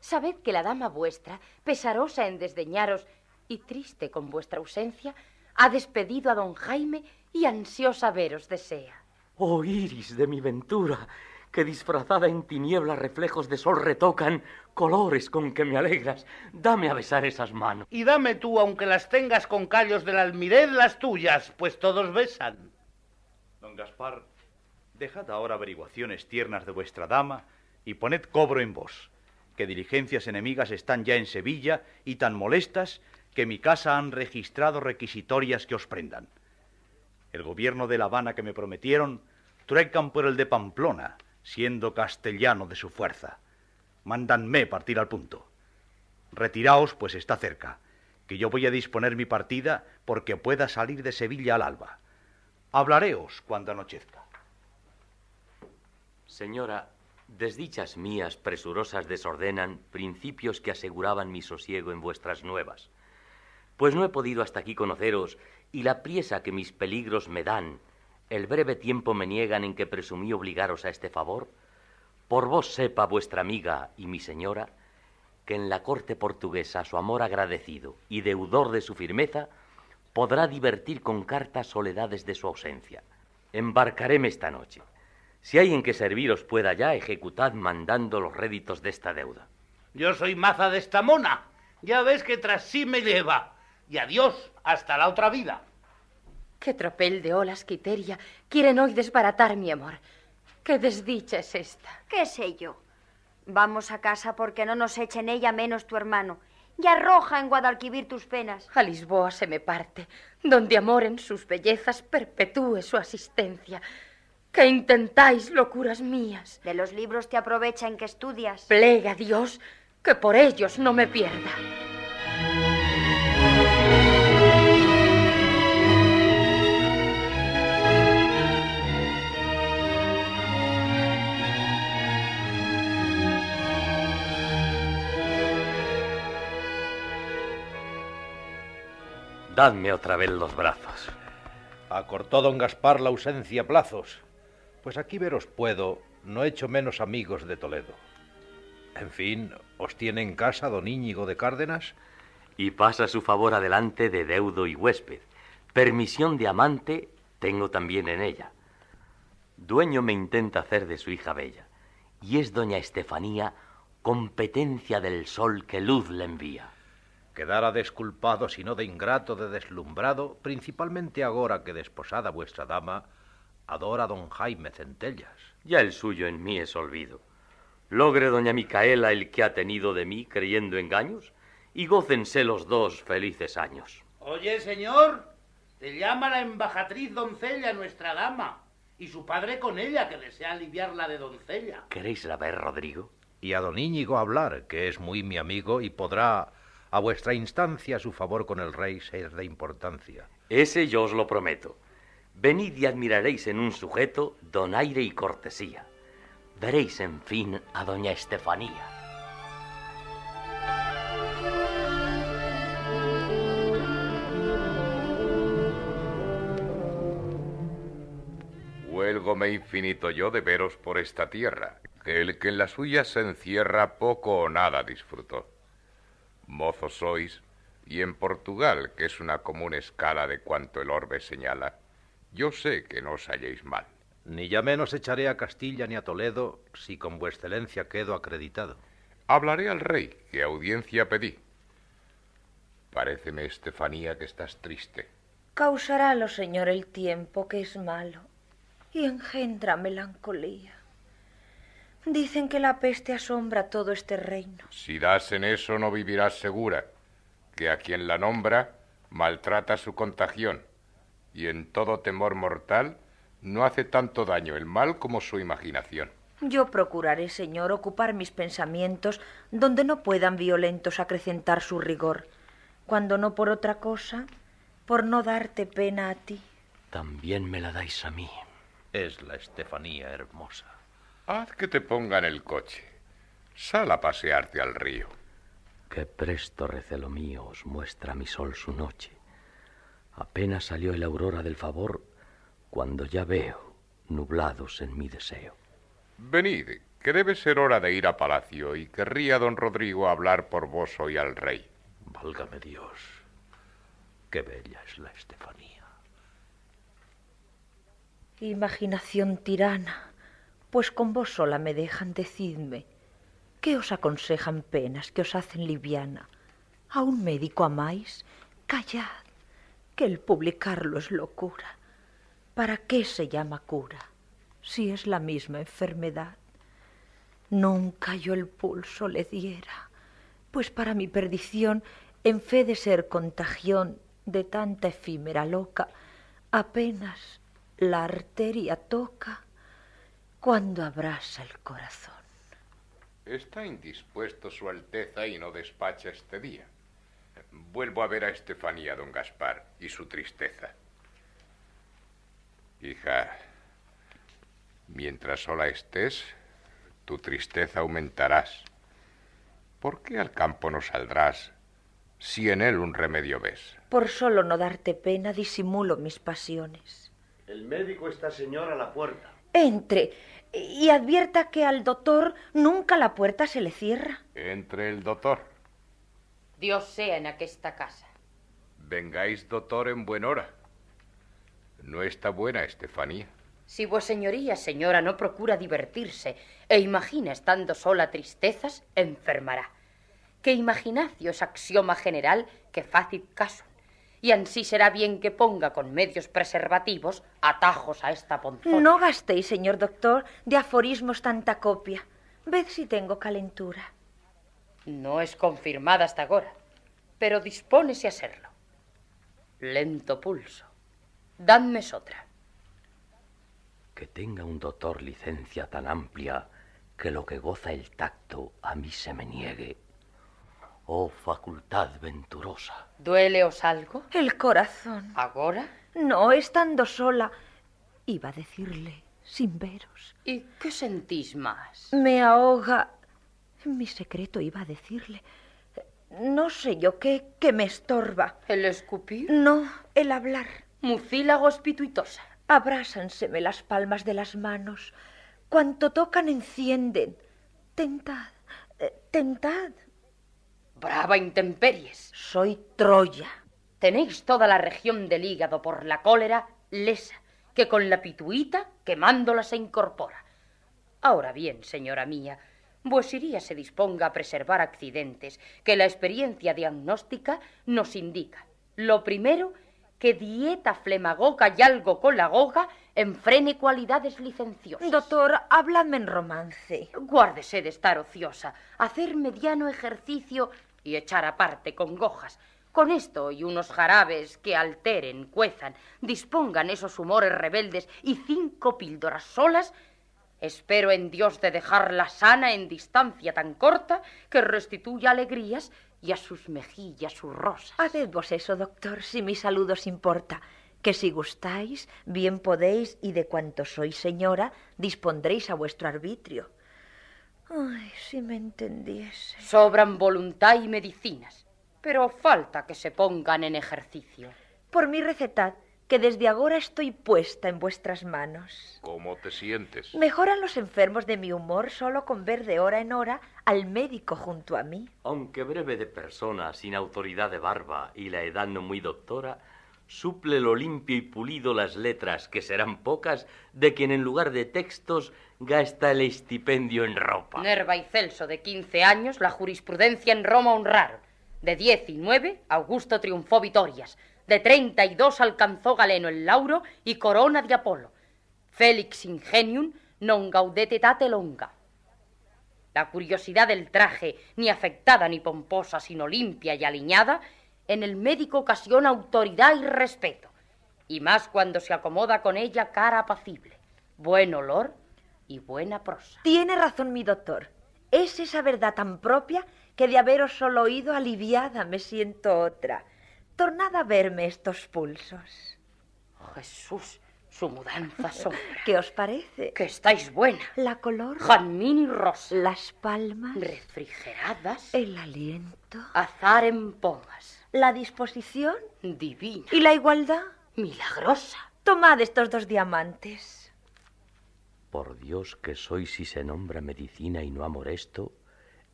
Sabed que la dama vuestra, pesarosa en desdeñaros y triste con vuestra ausencia, ha despedido a don Jaime y ansiosa veros desea. Oh iris de mi ventura, que disfrazada en tinieblas reflejos de sol retocan colores con que me alegras. Dame a besar esas manos. Y dame tú, aunque las tengas con callos del almirez, las tuyas, pues todos besan. Gaspar, dejad ahora averiguaciones tiernas de vuestra dama y poned cobro en vos, que diligencias enemigas están ya en Sevilla y tan molestas que mi casa han registrado requisitorias que os prendan. El gobierno de La Habana que me prometieron truecan por el de Pamplona, siendo castellano de su fuerza. Mándanme partir al punto. Retiraos, pues está cerca, que yo voy a disponer mi partida porque pueda salir de Sevilla al alba. Hablareos cuando anochezca. Señora, desdichas mías presurosas desordenan principios que aseguraban mi sosiego en vuestras nuevas. Pues no he podido hasta aquí conoceros y la priesa que mis peligros me dan, el breve tiempo me niegan en que presumí obligaros a este favor, por vos sepa vuestra amiga y mi señora, que en la corte portuguesa su amor agradecido y deudor de su firmeza podrá divertir con cartas soledades de su ausencia. Embarcaréme esta noche. Si hay en que serviros pueda ya, ejecutad mandando los réditos de esta deuda. Yo soy maza de esta mona. Ya ves que tras sí me lleva. Y adiós, hasta la otra vida. Qué tropel de olas, Quiteria, quieren hoy desbaratar mi amor. Qué desdicha es esta. ¿Qué sé yo? Vamos a casa porque no nos echen ella menos tu hermano. Y arroja en Guadalquivir tus penas. A Lisboa se me parte, donde amor en sus bellezas perpetúe su asistencia. Que intentáis locuras mías. De los libros te aprovecha en que estudias. Plega a Dios que por ellos no me pierda. Dadme otra vez los brazos. Acortó don Gaspar la ausencia plazos. Pues aquí veros puedo, no echo menos amigos de Toledo. En fin, ¿os tiene en casa don Íñigo de Cárdenas? Y pasa su favor adelante de deudo y huésped. Permisión de amante tengo también en ella. Dueño me intenta hacer de su hija bella, y es doña Estefanía competencia del sol que luz le envía. Quedara desculpado, sino de ingrato, de deslumbrado, principalmente agora que desposada vuestra dama adora a don Jaime Centellas. Ya el suyo en mí es olvido. Logre doña Micaela el que ha tenido de mí creyendo engaños, y gócense los dos felices años. Oye, señor, te llama la embajatriz doncella, nuestra dama, y su padre con ella, que desea aliviarla de doncella. ¿Queréis la ver, Rodrigo? Y a don Íñigo hablar, que es muy mi amigo y podrá, a vuestra instancia, su favor con el rey ser de importancia. Ese yo os lo prometo. Venid y admiraréis en un sujeto donaire y cortesía. Veréis, en fin, a doña Estefanía. Huélgome infinito yo de veros por esta tierra, que el que en la suya se encierra poco o nada disfrutó. Mozos sois, y en Portugal, que es una común escala de cuanto el orbe señala, yo sé que no os halléis mal. Ni ya menos echaré a Castilla ni a Toledo si con vuestra excelencia quedo acreditado. Hablaré al rey, que audiencia pedí. Paréceme, Estefanía, que estás triste. Causará señor, el tiempo, que es malo, y engendra melancolía. Dicen que la peste asombra todo este reino. Si das en eso no vivirás segura, que a quien la nombra maltrata su contagión, y en todo temor mortal no hace tanto daño el mal como su imaginación. Yo procuraré, señor, ocupar mis pensamientos donde no puedan violentos acrecentar su rigor, cuando no por otra cosa, por no darte pena a ti. También me la dais a mí. Es la Estefanía hermosa. Haz que te pongan el coche. Sal a pasearte al río. Qué presto recelo mío os muestra mi sol su noche. Apenas salió el aurora del favor cuando ya veo nublados en mi deseo. Venid, que debe ser hora de ir a palacio y querría don Rodrigo hablar por vos hoy al rey. Válgame Dios, qué bella es la Estefanía. Imaginación tirana, pues con vos sola me dejan, decidme. ¿Qué os aconsejan penas que os hacen liviana? ¿A un médico amáis? Callad, que el publicarlo es locura. ¿Para qué se llama cura si es la misma enfermedad? Nunca yo el pulso le diera, pues para mi perdición, en fe de ser contagión de tanta efímera loca, apenas la arteria toca cuando abrasa el corazón. Está indispuesto su Alteza y no despacha este día. Vuelvo a ver a Estefanía, don Gaspar, y su tristeza. Hija, mientras sola estés, tu tristeza aumentarás. ¿Por qué al campo no saldrás si en él un remedio ves? Por solo no darte pena disimulo mis pasiones. El médico está señor a la puerta. Entre y advierta que al doctor nunca la puerta se le cierra. Entre el doctor. Dios sea en aquesta casa. Vengáis, doctor, en buen hora. No está buena, Estefanía. Si vos señoría, señora, no procura divertirse e imagina estando sola tristezas, enfermará. Que imaginacio es axioma general que fácil caso. Y ansí será bien que ponga con medios preservativos atajos a esta ponzona. No gastéis, señor doctor, de aforismos tanta copia. Ved si tengo calentura. No es confirmada hasta ahora, pero dispónese a serlo. Lento pulso. Dadme otra. Que tenga un doctor licencia tan amplia que lo que goza el tacto a mí se me niegue. Oh facultad venturosa. ¿Dueleos algo? El corazón. ¿Ahora? No, estando sola. Iba a decirle, sin veros. ¿Y qué sentís más? Me ahoga mi secreto iba a decirle. No sé yo qué, que me estorba. ¿El escupir? No, el hablar. Mucílago espituitosa. Abrásanseme las palmas de las manos. Cuanto tocan encienden. Tentad, eh, tentad. Brava intemperies. Soy Troya. Tenéis toda la región del hígado por la cólera lesa, que con la pituita quemándola se incorpora. Ahora bien, señora mía, vuesiría se disponga a preservar accidentes que la experiencia diagnóstica nos indica. Lo primero, que dieta flemagoga y algo con la goga enfrene cualidades licenciosas. Doctor, háblame en romance. Guárdese de estar ociosa, hacer mediano ejercicio y echar aparte con gojas. Con esto y unos jarabes que alteren, cuezan, dispongan esos humores rebeldes y cinco píldoras solas, espero en Dios de dejarla sana en distancia tan corta que restituya alegrías y a sus mejillas sus rosas. Haced vos eso, doctor, si mi salud os importa, que si gustáis, bien podéis y de cuanto sois señora, dispondréis a vuestro arbitrio. Ay, si me entendiese. Sobran voluntad y medicinas, pero falta que se pongan en ejercicio. Por mi recetad, que desde ahora estoy puesta en vuestras manos. ¿Cómo te sientes? Mejoran los enfermos de mi humor solo con ver de hora en hora al médico junto a mí. Aunque breve de persona, sin autoridad de barba y la edad no muy doctora, suple lo limpio y pulido las letras, que serán pocas, de quien en lugar de textos gasta el estipendio en ropa. Nerva y Celso de 15 años, la jurisprudencia en Roma honraron. De 19, Augusto triunfó Vitorias. De 32 alcanzó Galeno el lauro y corona de Apolo. Félix ingenium non gaudete tate longa. La curiosidad del traje, ni afectada ni pomposa, sino limpia y aliñada, en el médico ocasiona autoridad y respeto, y más cuando se acomoda con ella cara apacible, buen olor y buena prosa. Tiene razón mi doctor. Es esa verdad tan propia que de haberos solo oído aliviada me siento otra. Tornad a verme estos pulsos. Oh, Jesús, su mudanza sombra. ¿Qué os parece? Que estáis buena. La color. Jazmín y rosa. Las palmas. Refrigeradas. El aliento. Azar en pomas. La disposición. Divina. ¿Y la igualdad? Milagrosa. Tomad estos dos diamantes. Por Dios que soy si se nombra medicina y no amor esto,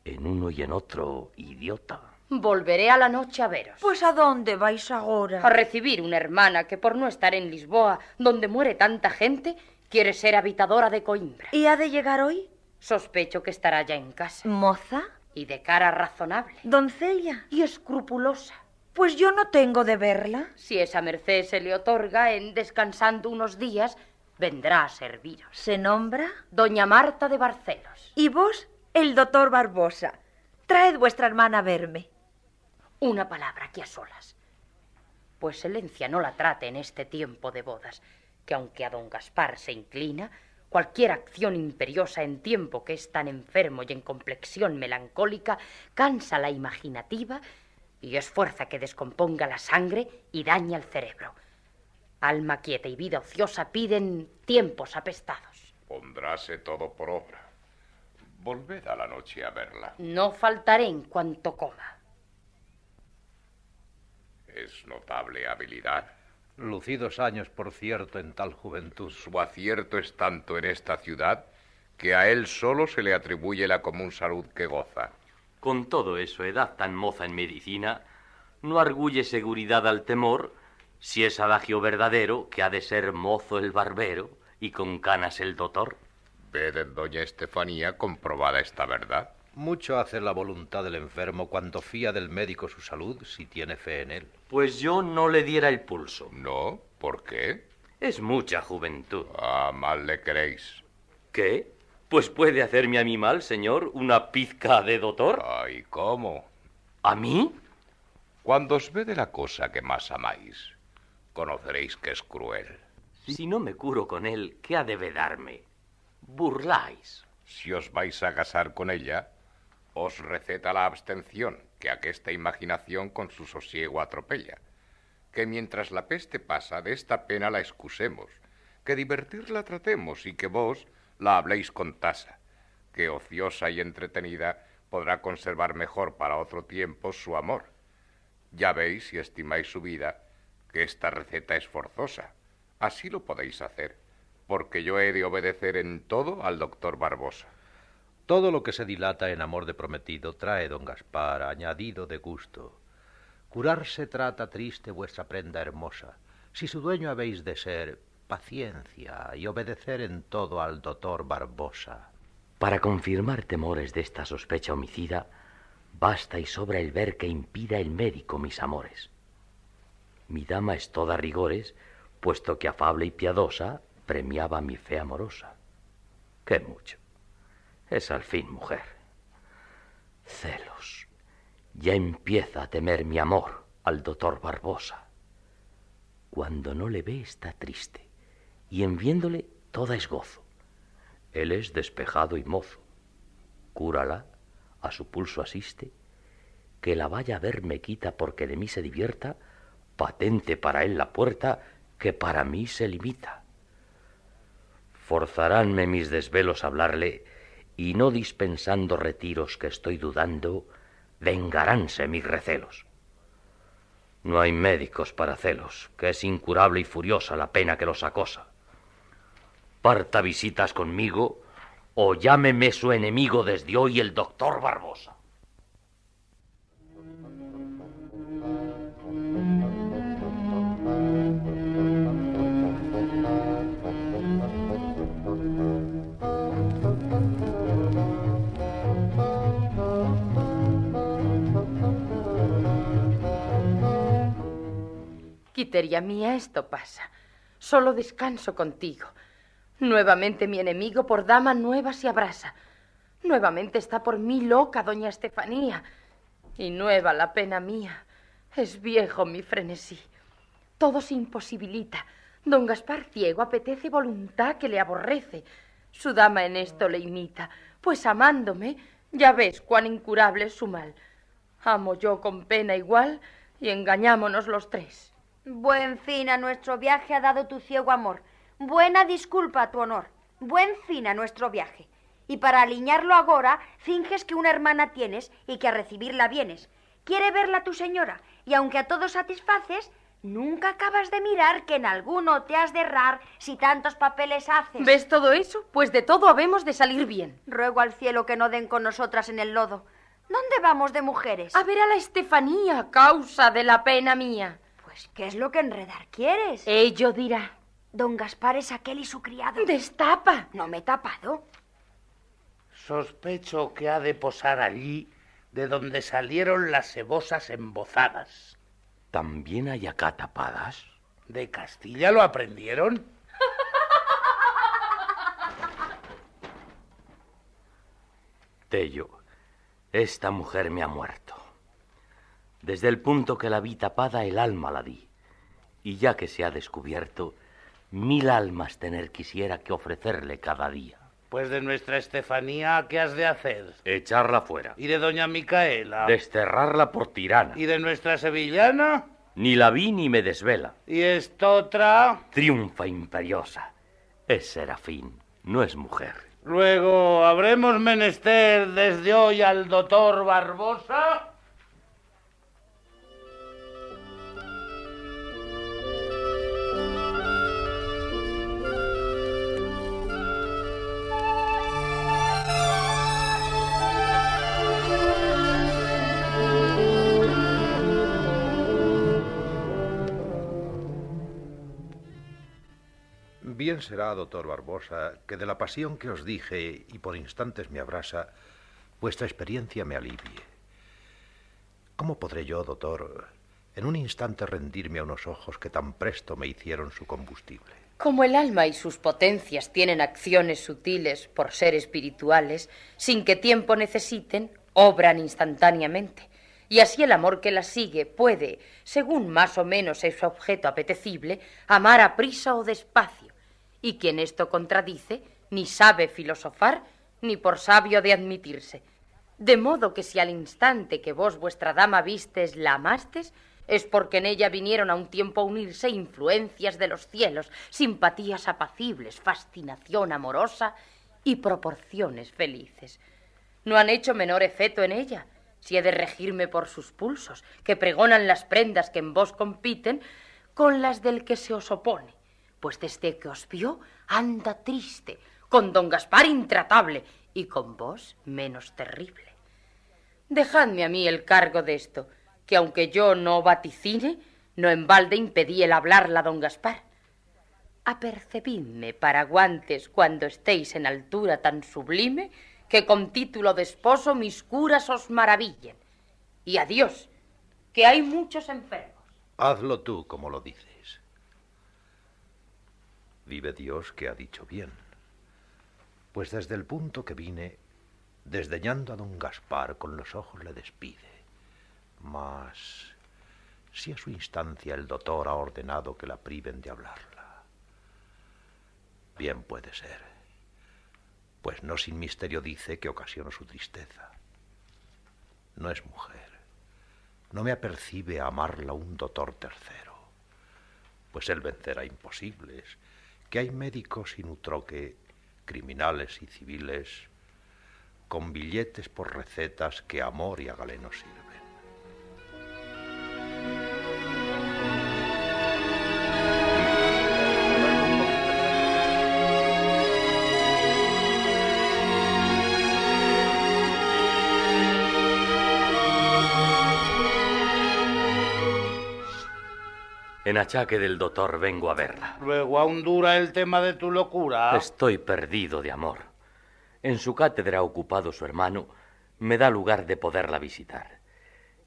en uno y en otro, idiota. Volveré a la noche a veros. Pues ¿a dónde vais ahora? A recibir una hermana que por no estar en Lisboa, donde muere tanta gente, quiere ser habitadora de Coimbra. ¿Y ha de llegar hoy? Sospecho que estará ya en casa. ¿Moza? Y de cara razonable. ¿Doncella? Y escrupulosa. Pues yo no tengo de verla. Si esa merced se le otorga en descansando unos días, vendrá a serviros. ¿Se nombra? Doña Marta de Barcelos. ¿Y vos? El doctor Barbosa. Traed vuestra hermana a verme. Una palabra aquí a solas. Pues Excelencia no la trate en este tiempo de bodas, que aunque a don Gaspar se inclina, cualquier acción imperiosa en tiempo que es tan enfermo y en complexión melancólica cansa la imaginativa y es fuerza que descomponga la sangre y daña el cerebro. Alma quieta y vida ociosa piden tiempos apestados. Pondráse todo por obra. Volved a la noche a verla. No faltaré en cuanto coma. Es notable habilidad. Lucidos años, por cierto, en tal juventud. Su acierto es tanto en esta ciudad que a él solo se le atribuye la común salud que goza. Con todo eso, edad tan moza en medicina, no arguye seguridad al temor si es adagio verdadero que ha de ser mozo el barbero y con canas el doctor. Ved en doña Estefanía comprobada esta verdad. Mucho hace la voluntad del enfermo cuando fía del médico su salud si tiene fe en él. Pues yo no le diera el pulso. ¿No? ¿Por qué? Es mucha juventud. Ah, mal le queréis. ¿Qué? Pues puede hacerme a mí mal, señor, una pizca de doctor. Ay, ¿cómo? ¿A mí? Cuando os ve de la cosa que más amáis, conoceréis que es cruel. Si no me curo con él, ¿qué ha de darme? Burláis. Si os vais a casar con ella, os receta la abstención, que aquesta imaginación con su sosiego atropella. Que mientras la peste pasa, de esta pena la excusemos, que divertirla tratemos y que vos la habléis con tasa, que ociosa y entretenida podrá conservar mejor para otro tiempo su amor. Ya veis, si estimáis su vida, que esta receta es forzosa. Así lo podéis hacer, porque yo he de obedecer en todo al doctor Barbosa. Todo lo que se dilata en amor de prometido trae, don Gaspar, añadido de gusto. Curarse trata triste vuestra prenda hermosa. Si su dueño habéis de ser, paciencia y obedecer en todo al doctor Barbosa. Para confirmar temores de esta sospecha homicida, basta y sobra el ver que impida el médico mis amores. Mi dama es toda rigores, puesto que afable y piadosa premiaba mi fe amorosa. Qué mucho. Es al fin mujer. Celos. Ya empieza a temer mi amor al doctor Barbosa. Cuando no le ve está triste, y en viéndole toda es gozo. Él es despejado y mozo. Cúrala, a su pulso asiste, que la vaya a ver me quita porque de mí se divierta, patente para él la puerta que para mí se limita. Forzaránme mis desvelos a hablarle, y no dispensando retiros que estoy dudando, vengaránse mis recelos. No hay médicos para celos, que es incurable y furiosa la pena que los acosa. Parta visitas conmigo, o llámeme su enemigo desde hoy el doctor Barbosa. Quiteria mía, esto pasa. Solo descanso contigo. Nuevamente mi enemigo por dama nueva se abrasa. Nuevamente está por mí loca doña Estefanía. Y nueva la pena mía. Es viejo mi frenesí. Todo se imposibilita. Don Gaspar ciego apetece voluntad que le aborrece. Su dama en esto le imita, pues amándome, ya ves cuán incurable es su mal. Amo yo con pena igual y engañámonos los tres. Buen fin a nuestro viaje ha dado tu ciego amor. Buena disculpa a tu honor. Buen fin a nuestro viaje. Y para aliñarlo agora, finges que una hermana tienes y que a recibirla vienes. Quiere verla tu señora, y aunque a todos satisfaces, nunca acabas de mirar que en alguno te has de errar si tantos papeles haces. ¿Ves todo eso? Pues de todo habemos de salir bien. Ruego al cielo que no den con nosotras en el lodo. ¿Dónde vamos de mujeres? A ver a la Estefanía, causa de la pena mía. Pues, ¿qué es lo que enredar quieres? Ello dirá. Don Gaspar es aquel y su criado. Destapa. No me he tapado. Sospecho que ha de posar allí de donde salieron las cebosas embozadas. ¿También hay acá tapadas? ¿De Castilla lo aprendieron? (laughs) Tello, esta mujer me ha muerto. Desde el punto que la vi tapada, el alma la di. Y ya que se ha descubierto, mil almas tener quisiera que ofrecerle cada día. Pues de nuestra Estefanía, ¿qué has de hacer? Echarla fuera. ¿Y de doña Micaela? Desterrarla por tirana. ¿Y de nuestra sevillana? Ni la vi ni me desvela. ¿Y esta otra? Triunfa imperiosa. Es serafín, no es mujer. Luego, ¿habremos menester desde hoy al doctor Barbosa? Bien será, doctor Barbosa, que de la pasión que os dije y por instantes me abrasa, vuestra experiencia me alivie. ¿Cómo podré yo, doctor, en un instante rendirme a unos ojos que tan presto me hicieron su combustible? Como el alma y sus potencias tienen acciones sutiles por ser espirituales, sin que tiempo necesiten, obran instantáneamente. Y así el amor que las sigue puede, según más o menos es su objeto apetecible, amar a prisa o despacio. Y quien esto contradice, ni sabe filosofar, ni por sabio de admitirse. De modo que si al instante que vos vuestra dama vistes la amastes, es porque en ella vinieron a un tiempo a unirse influencias de los cielos, simpatías apacibles, fascinación amorosa y proporciones felices. no han hecho menor efecto en ella, si he de regirme por sus pulsos, que pregonan las prendas que en vos compiten, con las del que se os opone, pues desde que os vio anda triste, con don Gaspar intratable y con vos menos terrible. Dejadme a mí el cargo de esto, que aunque yo no vaticine, no en balde impedí el hablarla a don Gaspar. Apercebidme, paraguantes, cuando estéis en altura tan sublime, que con título de esposo mis curas os maravillen. Y adiós, que hay muchos enfermos. Hazlo tú como lo dices. Vive Dios que ha dicho bien. Pues desde el punto que vine, desdeñando a don Gaspar, con los ojos le despide. Mas, si a su instancia el doctor ha ordenado que la priven de hablarla, bien puede ser, pues no sin misterio dice que ocasionó su tristeza. No es mujer, no me apercibe a amarla un doctor tercero, pues él vencerá imposibles, que hay médicos sin utroque, criminales y civiles, con billetes por recetas que amor y a galeno sirven. En achaque del doctor vengo a verla. Luego aún dura el tema de tu locura. Estoy perdido de amor. En su cátedra ocupado su hermano, me da lugar de poderla visitar.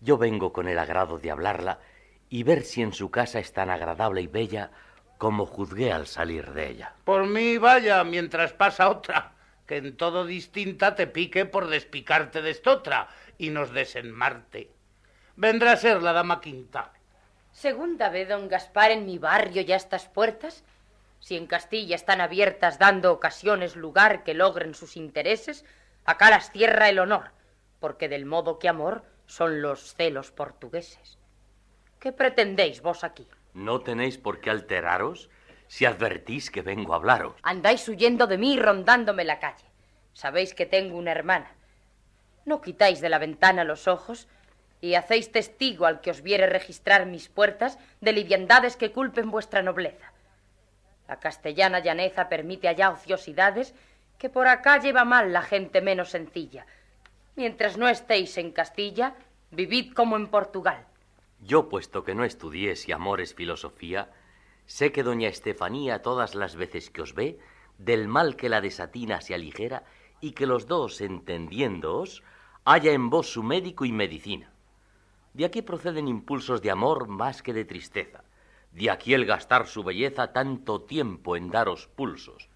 Yo vengo con el agrado de hablarla y ver si en su casa es tan agradable y bella como juzgué al salir de ella. Por mí vaya, mientras pasa otra, que en todo distinta te pique por despicarte de estotra y nos desenmarte. Vendrá a ser la dama quinta. Segunda vez, don Gaspar, en mi barrio ya estas puertas. Si en Castilla están abiertas dando ocasiones lugar que logren sus intereses, acá las cierra el honor, porque del modo que amor son los celos portugueses. ¿Qué pretendéis vos aquí? No tenéis por qué alteraros si advertís que vengo a hablaros. Andáis huyendo de mí y rondándome la calle. Sabéis que tengo una hermana. No quitáis de la ventana los ojos y hacéis testigo al que os viere registrar mis puertas de liviandades que culpen vuestra nobleza. La castellana llaneza permite allá ociosidades que por acá lleva mal la gente menos sencilla. Mientras no estéis en Castilla, vivid como en Portugal. Yo, puesto que no estudié si amor es filosofía, sé que doña Estefanía todas las veces que os ve, del mal que la desatina se aligera y que los dos, entendiéndoos, haya en vos su médico y medicina. De aquí proceden impulsos de amor más que de tristeza. De aquí el gastar su belleza tanto tiempo en daros pulsos.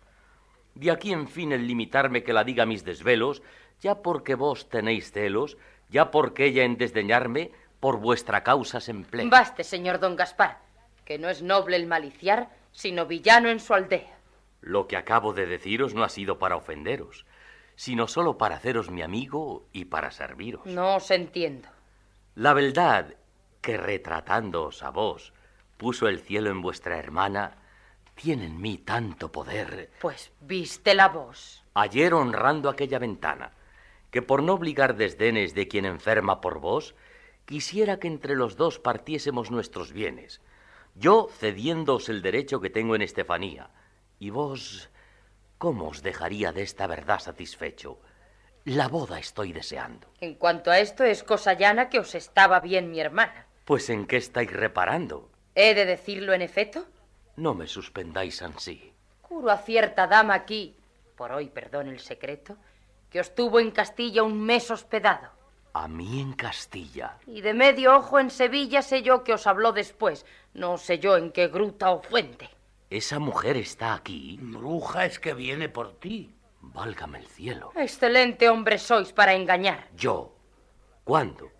De aquí, en fin, el limitarme que la diga mis desvelos, ya porque vos tenéis celos, ya porque ella en desdeñarme, por vuestra causa se emplea. Baste, señor don Gaspar, que no es noble el maliciar, sino villano en su aldea. Lo que acabo de deciros no ha sido para ofenderos, sino solo para haceros mi amigo y para serviros. No os entiendo. La verdad que retratándoos a vos puso el cielo en vuestra hermana tiene en mí tanto poder. Pues viste la voz. Ayer honrando aquella ventana, que por no obligar desdenes de quien enferma por vos, quisiera que entre los dos partiésemos nuestros bienes, yo cediéndoos el derecho que tengo en Estefanía, y vos, ¿cómo os dejaría de esta verdad satisfecho? La boda estoy deseando. En cuanto a esto, es cosa llana que os estaba bien mi hermana. Pues en qué estáis reparando. ¿He de decirlo en efecto? No me suspendáis ansí. Curo a cierta dama aquí, por hoy perdón el secreto, que os tuvo en Castilla un mes hospedado. A mí en Castilla. Y de medio ojo en Sevilla sé yo que os habló después. No sé yo en qué gruta o fuente. ¿Esa mujer está aquí? Bruja es que viene por ti. Válgame el cielo. Excelente hombre sois para engañar. ¿Yo? ¿Cuándo?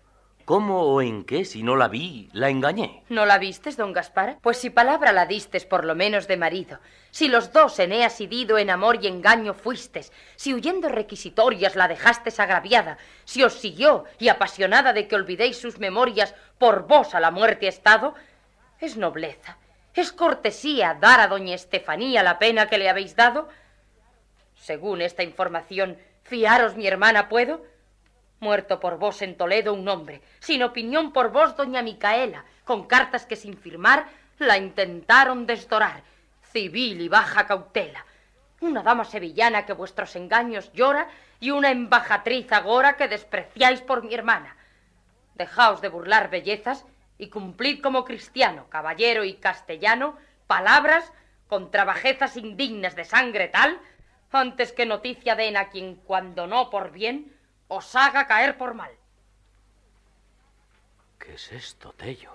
¿Cómo o en qué, si no la vi, la engañé? ¿No la vistes, don Gaspar? Pues si palabra la distes por lo menos de marido, si los dos Eneas y Dido en amor y engaño fuistes, si huyendo requisitorias la dejastes agraviada, si os siguió y apasionada de que olvidéis sus memorias por vos a la muerte estado, es nobleza, es cortesía dar a doña Estefanía la pena que le habéis dado. Según esta información, Fiaros mi hermana, ¿puedo? Muerto por vos en Toledo un hombre, sin opinión por vos, doña Micaela, con cartas que sin firmar la intentaron desdorar, civil y baja cautela. Una dama sevillana que vuestros engaños llora y una embajatriz agora que despreciáis por mi hermana. Dejaos de burlar bellezas y cumplid como cristiano, caballero y castellano palabras contra bajezas indignas de sangre tal, antes que noticia den a quien cuando no por bien os haga caer por mal. ¿Qué es esto, Tello?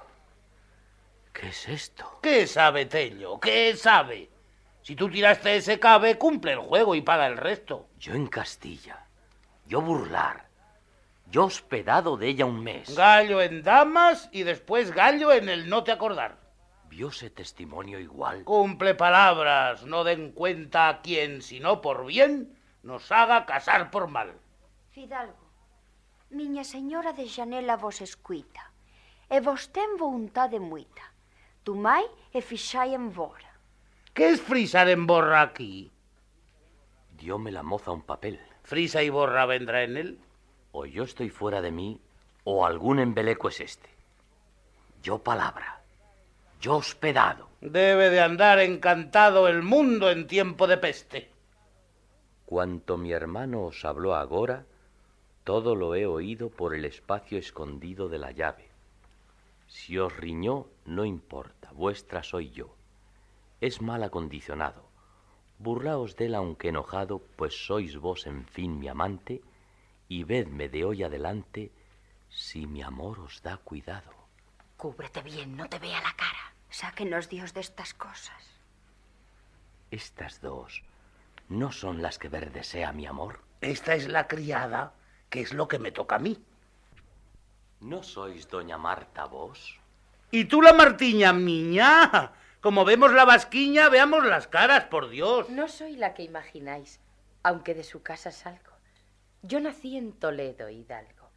¿Qué es esto? ¿Qué sabe Tello? ¿Qué sabe? Si tú tiraste ese cabe, cumple el juego y paga el resto. Yo en Castilla. Yo burlar. Yo hospedado de ella un mes. Gallo en damas y después gallo en el no te acordar. Viose testimonio igual. Cumple palabras, no den cuenta a quien, si no por bien, nos haga casar por mal. Fidalgo, miña señora de Janela vos escuita, e vos ten vontade muita. Tu mai e fixai en vora. ¿Qué es frisar en borra aquí? Dióme la moza un papel. ¿Frisa y borra vendrá en él? O yo estoy fuera de mí, o algún embeleco es este. Yo palabra. Yo hospedado. Debe de andar encantado el mundo en tiempo de peste. Cuanto mi hermano os habló agora, todo lo he oído por el espacio escondido de la llave. Si os riñó, no importa, vuestra soy yo. Es mal acondicionado. Burlaos de él aunque enojado, pues sois vos en fin mi amante, y vedme de hoy adelante si mi amor os da cuidado. Cúbrete bien, no te vea la cara. Sáquenos Dios de estas cosas. Estas dos no son las que ver desea mi amor. Esta es la criada, que es lo que me toca a mí. ¿No sois doña Marta vos? ¿Y tú la Martiña miña? Como vemos la vasquiña, veamos las caras, por Dios. No soy la que imagináis, aunque de su casa salgo. Yo nací en Toledo, Hidalgo.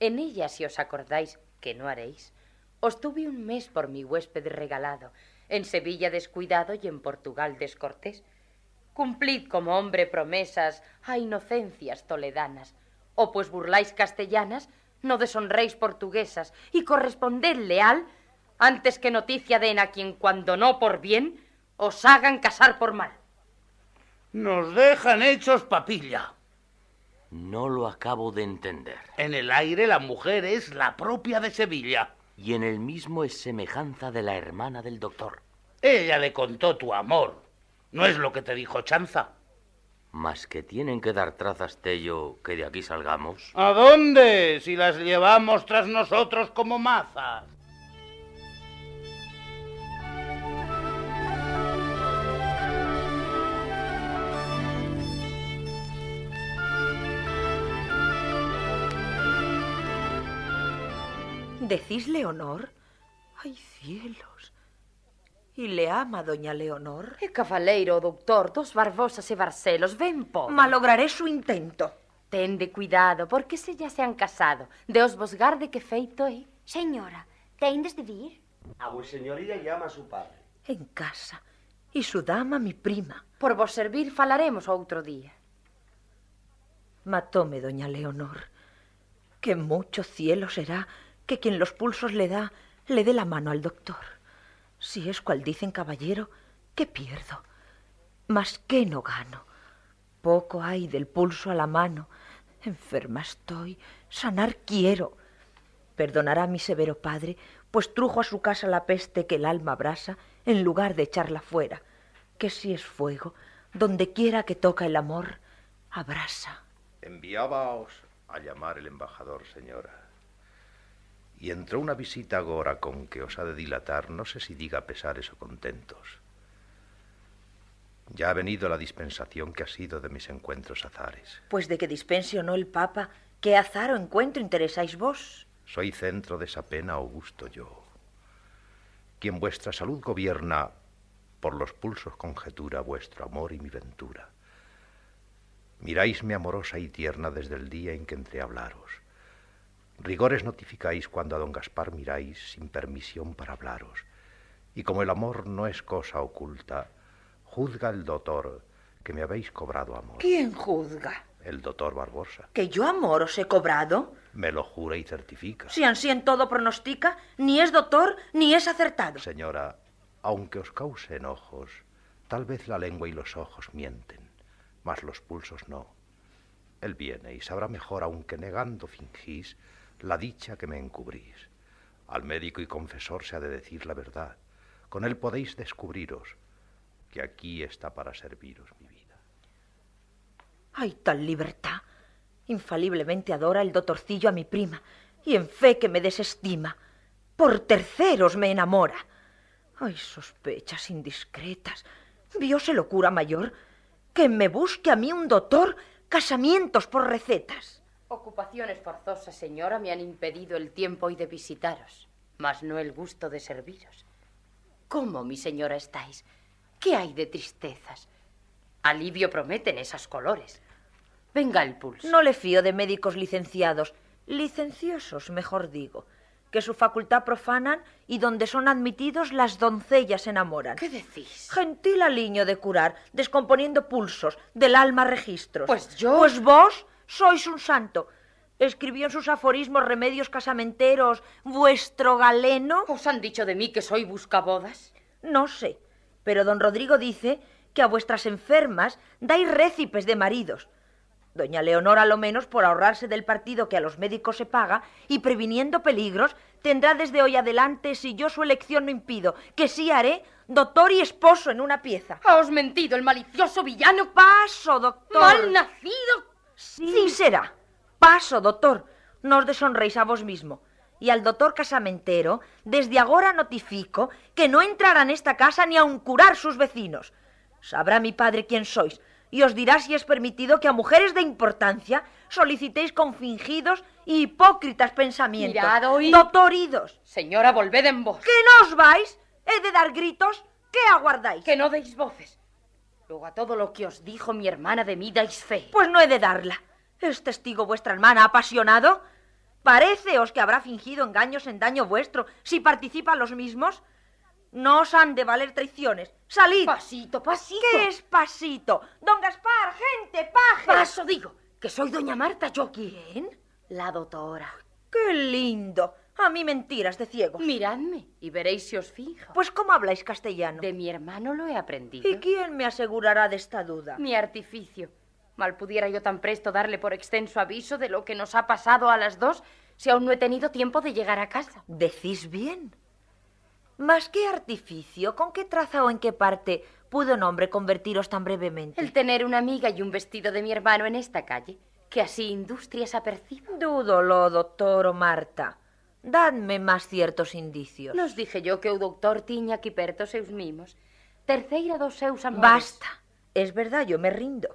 En ella, si os acordáis, que no haréis, os tuve un mes por mi huésped regalado, en Sevilla descuidado y en Portugal descortés. Cumplid como hombre promesas a inocencias toledanas, o pues burláis castellanas, no deshonréis portuguesas, y corresponded leal antes que noticia den a quien cuando no por bien os hagan casar por mal. Nos dejan hechos papilla. No lo acabo de entender. En el aire la mujer es la propia de Sevilla. Y en el mismo es semejanza de la hermana del doctor. Ella le contó tu amor. ¿No es lo que te dijo Chanza? Mas que tienen que dar trazas, Tello, que de aquí salgamos. ¿A dónde? Si las llevamos tras nosotros como mazas. ¿Decís Leonor? ¡Ay, cielos! ¿Y le ama doña Leonor? E cavaleiro, doutor, dos Barbosas e Barcelos, ven po. Malograré su intento. Tende cuidado, porque se ya se han casado. Deos vos garde que feito é. Señora, tendes de vir? A vos señoría llama a su padre. En casa. E su dama mi prima. Por vos servir falaremos outro día. Matome doña Leonor. Que mucho cielo será que quien los pulsos le da le dé la mano al doctor. Si es cual dicen caballero, ¿qué pierdo? Mas qué no gano. Poco hay del pulso a la mano. Enferma estoy, sanar quiero. Perdonará mi severo padre, pues trujo a su casa la peste que el alma abrasa, en lugar de echarla fuera, que si es fuego, donde quiera que toca el amor, abrasa. Enviábaos a llamar el embajador, señora. Y entró una visita agora con que os ha de dilatar, no sé si diga pesares o contentos. Ya ha venido la dispensación que ha sido de mis encuentros azares. Pues de que dispense o no el Papa, ¿qué azar o encuentro interesáis vos? Soy centro de esa pena augusto yo. Quien vuestra salud gobierna, por los pulsos conjetura vuestro amor y mi ventura. Miráisme amorosa y tierna desde el día en que entré a hablaros. Rigores notificáis cuando a don Gaspar miráis sin permisión para hablaros. Y como el amor no es cosa oculta, juzga el doctor que me habéis cobrado amor. ¿Quién juzga? el doctor Barbosa. ¿Que yo amor os he cobrado? Me lo jura y certifica. Si ansí en todo pronostica, ni es doctor ni es acertado. Señora, aunque os cause enojos, tal vez la lengua y los ojos mienten, mas los pulsos no. Él viene y sabrá mejor, aunque negando fingís, la dicha que me encubrís. Al médico y confesor se ha de decir la verdad. Con él podéis descubriros que aquí está para serviros mi vida. Hay tal libertad. Infaliblemente adora el dotorcillo a mi prima, y en fe que me desestima. Por terceros me enamora. Ay, sospechas indiscretas. Vióse locura mayor. Que me busque a mí un doctor casamientos por recetas. Ocupaciones forzosas, señora, me han impedido el tiempo y de visitaros, mas no el gusto de serviros. ¿Cómo, mi señora, estáis? ¿Qué hay de tristezas? Alivio prometen esas colores. Venga el pulso. No le fío de médicos licenciados, licenciosos, mejor digo, que su facultad profanan y donde son admitidos las doncellas se enamoran. ¿Qué decís? Gentil aliño de curar, descomponiendo pulsos, del alma registros. Pues yo. Pues vos sois un santo. Escribió en sus aforismos remedios casamenteros vuestro galeno. ¿Os han dicho de mí que soy buscabodas? No sé, pero don Rodrigo dice que a vuestras enfermas dais récipes de maridos. Doña Leonor, a lo menos, por ahorrarse del partido que a los médicos se paga y previniendo peligros, tendrá desde hoy adelante, si yo su elección no impido, que sí haré, doctor y esposo en una pieza. Os mentido el malicioso villano. Paso, doctor. Mal nacido. Sí. será. Paso, doctor. No os deshonréis a vos mismo. Y al doctor casamentero, desde agora notifico que no entrará en esta casa ni aun curar sus vecinos. Sabrá mi padre quién sois, y os dirá si es permitido que a mujeres de importancia solicitéis con fingidos y hipócritas pensamientos. Mirad, oíd. Doctoridos. Señora, volved en vos. ¿Que no os vais? ¿He de dar gritos? ¿Qué aguardáis? Que no deis voces. Luego a todo lo que os dijo mi hermana de mí dais fe. Pues no he de darla. ¿Es testigo vuestra hermana apasionado? Pareceos que habrá fingido engaños en daño vuestro si participan los mismos. No os han de valer traiciones. ¡Salid! Pasito, pasito. ¿Qué es pasito? Don Gaspar, gente, paje. Paso, digo, que soy doña Marta, yo. ¿Quién? La doctora. ¡Qué lindo! A mí mentiras de ciegos. Miradme y veréis si os fijo. Pues ¿cómo habláis castellano? De mi hermano lo he aprendido. ¿Y quién me asegurará de esta duda? Mi artificio. Mal pudiera yo tan presto darle por extenso aviso de lo que nos ha pasado a las dos si aún no he tenido tiempo de llegar a casa. Decís bien. Mas qué artificio, con qué traza o en qué parte pudo un hombre convertiros tan brevemente. El tener una amiga y un vestido de mi hermano en esta calle, que así industrias apercibo. Dúdolo, doctor o Marta. Dadme más ciertos indicios. Nos dije yo que o doutor tiña aquí perto seus mimos. Terceira dos seus amores. Basta. Es verdad, yo me rindo.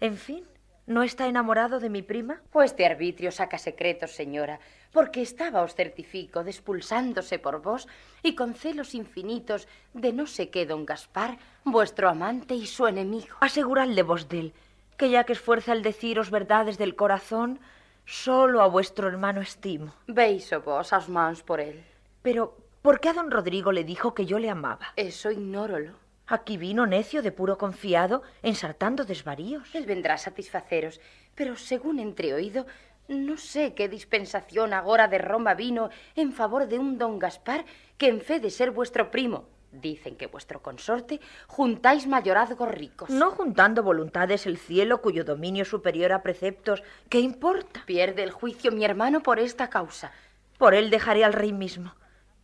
En fin, ¿no está enamorado de mi prima? Pues de arbitrio saca secretos, señora, porque estaba, os certifico, despulsándose por vos y con celos infinitos de no sé qué don Gaspar, vuestro amante y su enemigo. Aseguradle vos dél, que ya que esfuerza el deciros verdades del corazón, solo a vuestro hermano estimo. Veis vos aos mans por él. Pero, ¿por qué a don Rodrigo le dijo que yo le amaba? Eso ignórolo. Aquí vino necio de puro confiado, ensartando desvaríos. Él vendrá a satisfaceros, pero según entreoído, no sé qué dispensación agora de Roma vino en favor de un don Gaspar que en fe de ser vuestro primo, dicen que vuestro consorte, juntáis mayorazgos ricos. No juntando voluntades el cielo cuyo dominio es superior a preceptos, ¿qué importa? Pierde el juicio mi hermano por esta causa. Por él dejaré al rey mismo.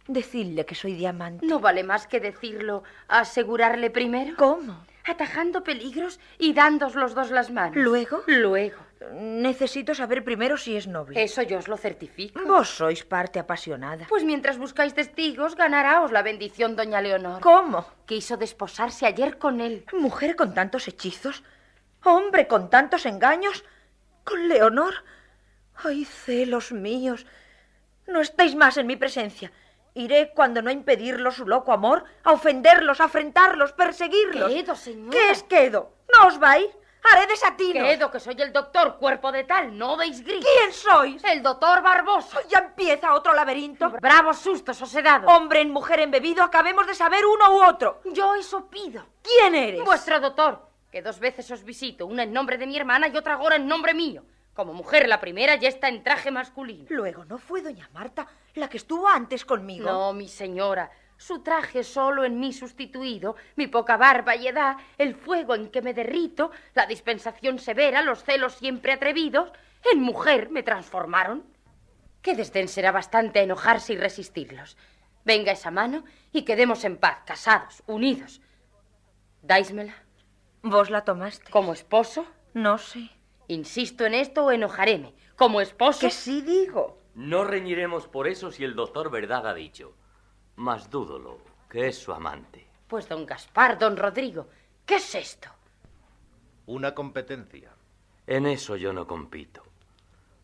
Decidle que soy diamante. No vale más que decirlo, asegurarle primero. ¿Cómo? Atajando peligros y dándos los dos las manos. ¿Luego? Luego. Necesito saber primero si es noble. Eso yo os lo certifico. Vos sois parte apasionada. Pues mientras buscáis testigos, ganaráos la bendición, doña Leonor. ¿Cómo? Quiso desposarse ayer con él. ¿Mujer con tantos hechizos? ¿Hombre con tantos engaños? ¿Con Leonor? ¡Ay, celos míos! No estáis más en mi presencia. Iré, cuando no impedirlo su loco amor, a ofenderlos, a afrentarlos, perseguirlos. Quedo, señora. ¿Qué es quedo? ¿No os vais? Haré desatinos. Quedo, que soy el doctor, cuerpo de tal, no deis gritos. ¿Quién sois? El doctor Barbosa. Ya empieza otro laberinto. Bravos sustos os he dado. Hombre en mujer embebido, acabemos de saber uno u otro. Yo eso pido. ¿Quién eres? Vuestro doctor, que dos veces os visito, una en nombre de mi hermana y otra ahora en nombre mío. Como mujer, la primera ya está en traje masculino. Luego, ¿no fue doña Marta la que estuvo antes conmigo? No, mi señora. Su traje solo en mí sustituido, mi poca barba y edad, el fuego en que me derrito, la dispensación severa, los celos siempre atrevidos, en mujer me transformaron. Qué desdén será bastante enojarse y resistirlos. Venga esa mano y quedemos en paz, casados, unidos. ¿Dáismela? ¿Vos la tomaste? ¿Como esposo? No sé. Insisto en esto o enojaréme. ¿Como esposo? Que sí digo. No reñiremos por eso si el doctor verdad ha dicho. Mas dúdolo, que es su amante. Pues don Gaspar, don Rodrigo, ¿qué es esto? Una competencia. En eso yo no compito.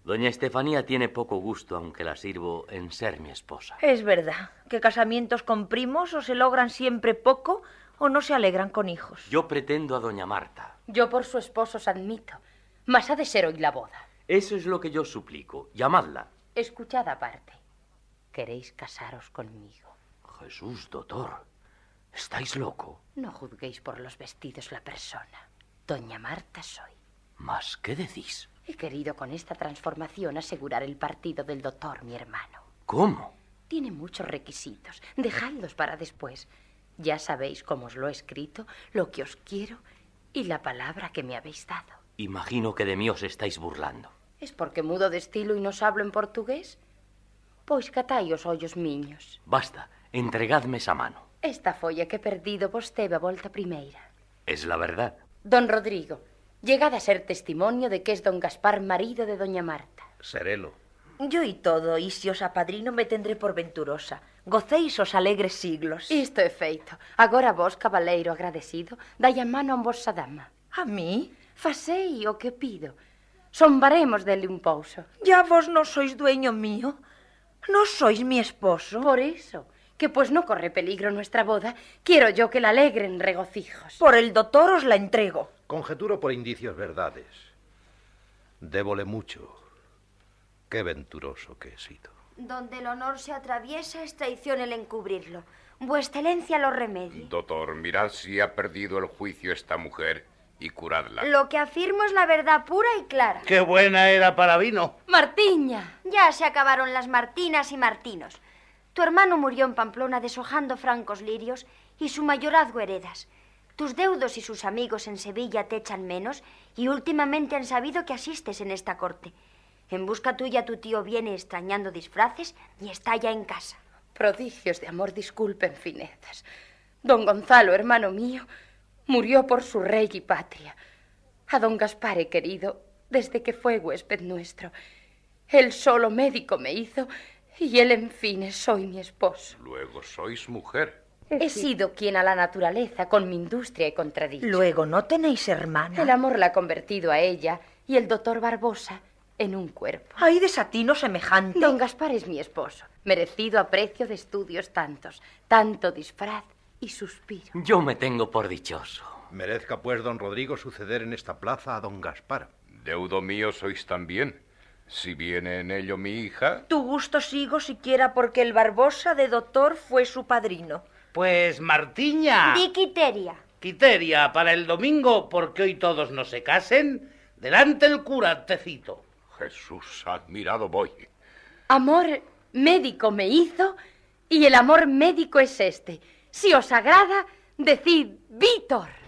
Doña Estefanía tiene poco gusto, aunque la sirvo, en ser mi esposa. Es verdad que casamientos con primos o se logran siempre poco o no se alegran con hijos. Yo pretendo a doña Marta. Yo por su esposo os admito, mas ha de ser hoy la boda. Eso es lo que yo suplico. Llamadla. Escuchad aparte. ¿Queréis casaros conmigo? Jesús, doctor. ¿Estáis loco? No juzguéis por los vestidos la persona. Doña Marta soy. ¿Mas qué decís? He querido con esta transformación asegurar el partido del doctor, mi hermano. ¿Cómo? Tiene muchos requisitos. Dejadlos para después. Ya sabéis cómo os lo he escrito, lo que os quiero y la palabra que me habéis dado. Imagino que de mí os estáis burlando. ¿Es porque mudo de estilo y nos hablo en portugués? Pois catai os ollos miños. Basta, Entregadme esa mano. Esta folla que perdido vostede a volta primeira. Es la verdad. Don Rodrigo, llegad a ser testimonio de que es don Gaspar marido de doña Marta. Serelo. Yo y todo, y si os apadrino me tendré por venturosa. Gocéis os alegres siglos. Isto é feito. Agora vos, cabaleiro agradecido, dai a mano a vosa dama. A mí? Facei o que pido. Sombaremos dele un pouso. Ya vos non sois dueño mío? Non sois mi esposo? Por iso. Que pues no corre peligro nuestra boda, quiero yo que la alegren regocijos. Por el doctor os la entrego. Conjeturo por indicios verdades. Débole mucho. Qué venturoso que he sido. Donde el honor se atraviesa es traición el encubrirlo. Vuestelencia lo remedie. Doctor, mirad si ha perdido el juicio esta mujer y curadla. Lo que afirmo es la verdad pura y clara. Qué buena era para vino. Martiña. Ya se acabaron las Martinas y Martinos. Tu hermano murió en Pamplona deshojando francos lirios y su mayorazgo heredas. Tus deudos y sus amigos en Sevilla te echan menos y últimamente han sabido que asistes en esta corte. En busca tuya tu tío viene extrañando disfraces y está ya en casa. Prodigios de amor disculpen finezas. Don Gonzalo, hermano mío, murió por su rey y patria. A don Gaspar he querido desde que fue huésped nuestro. Él solo médico me hizo y él, en fin, soy mi esposo. Luego sois mujer. He sido quien a la naturaleza con mi industria he contradicho. Luego, ¿no tenéis hermana? El amor la ha convertido a ella y el doctor Barbosa en un cuerpo. Hay desatino semejante. Don Gaspar es mi esposo, merecido aprecio de estudios tantos, tanto disfraz y suspiro. Yo me tengo por dichoso. Merezca pues don Rodrigo suceder en esta plaza a don Gaspar. Deudo mío sois también. Si viene en ello mi hija. Tu gusto sigo siquiera porque el Barbosa de doctor fue su padrino. Pues Martiña. Di Quiteria. Quiteria para el domingo, porque hoy todos no se casen. Delante el cura, te cito. Jesús, admirado voy. Amor médico me hizo y el amor médico es este. Si os agrada, decid Víctor.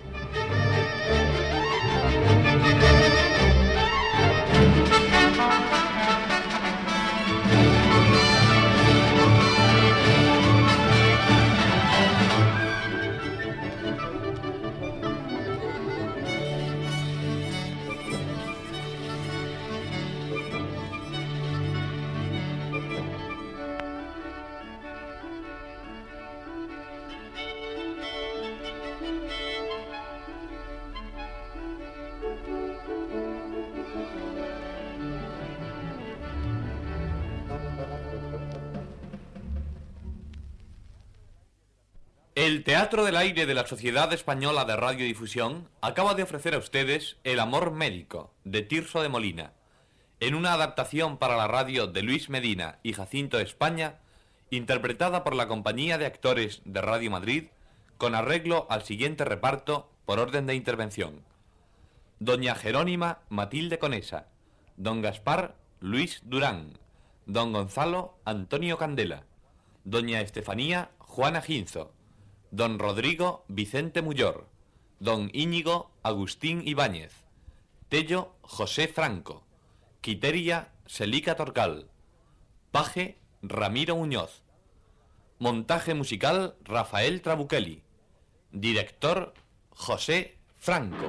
El Teatro del Aire de la Sociedad Española de Radiodifusión acaba de ofrecer a ustedes El Amor Médico, de Tirso de Molina, en una adaptación para la radio de Luis Medina y Jacinto España, interpretada por la Compañía de Actores de Radio Madrid, con arreglo al siguiente reparto por orden de intervención. doña Jerónima Matilde Conesa, don Gaspar Luis Durán, don Gonzalo Antonio Candela, doña Estefanía Juana Ginzo, don Rodrigo Vicente Mullor, don Íñigo Agustín Ibáñez, Tello José Franco, Quiteria Selica Torcal, Paje Ramiro Muñoz, Montaje musical Rafael Trabuchelli, Director José Franco.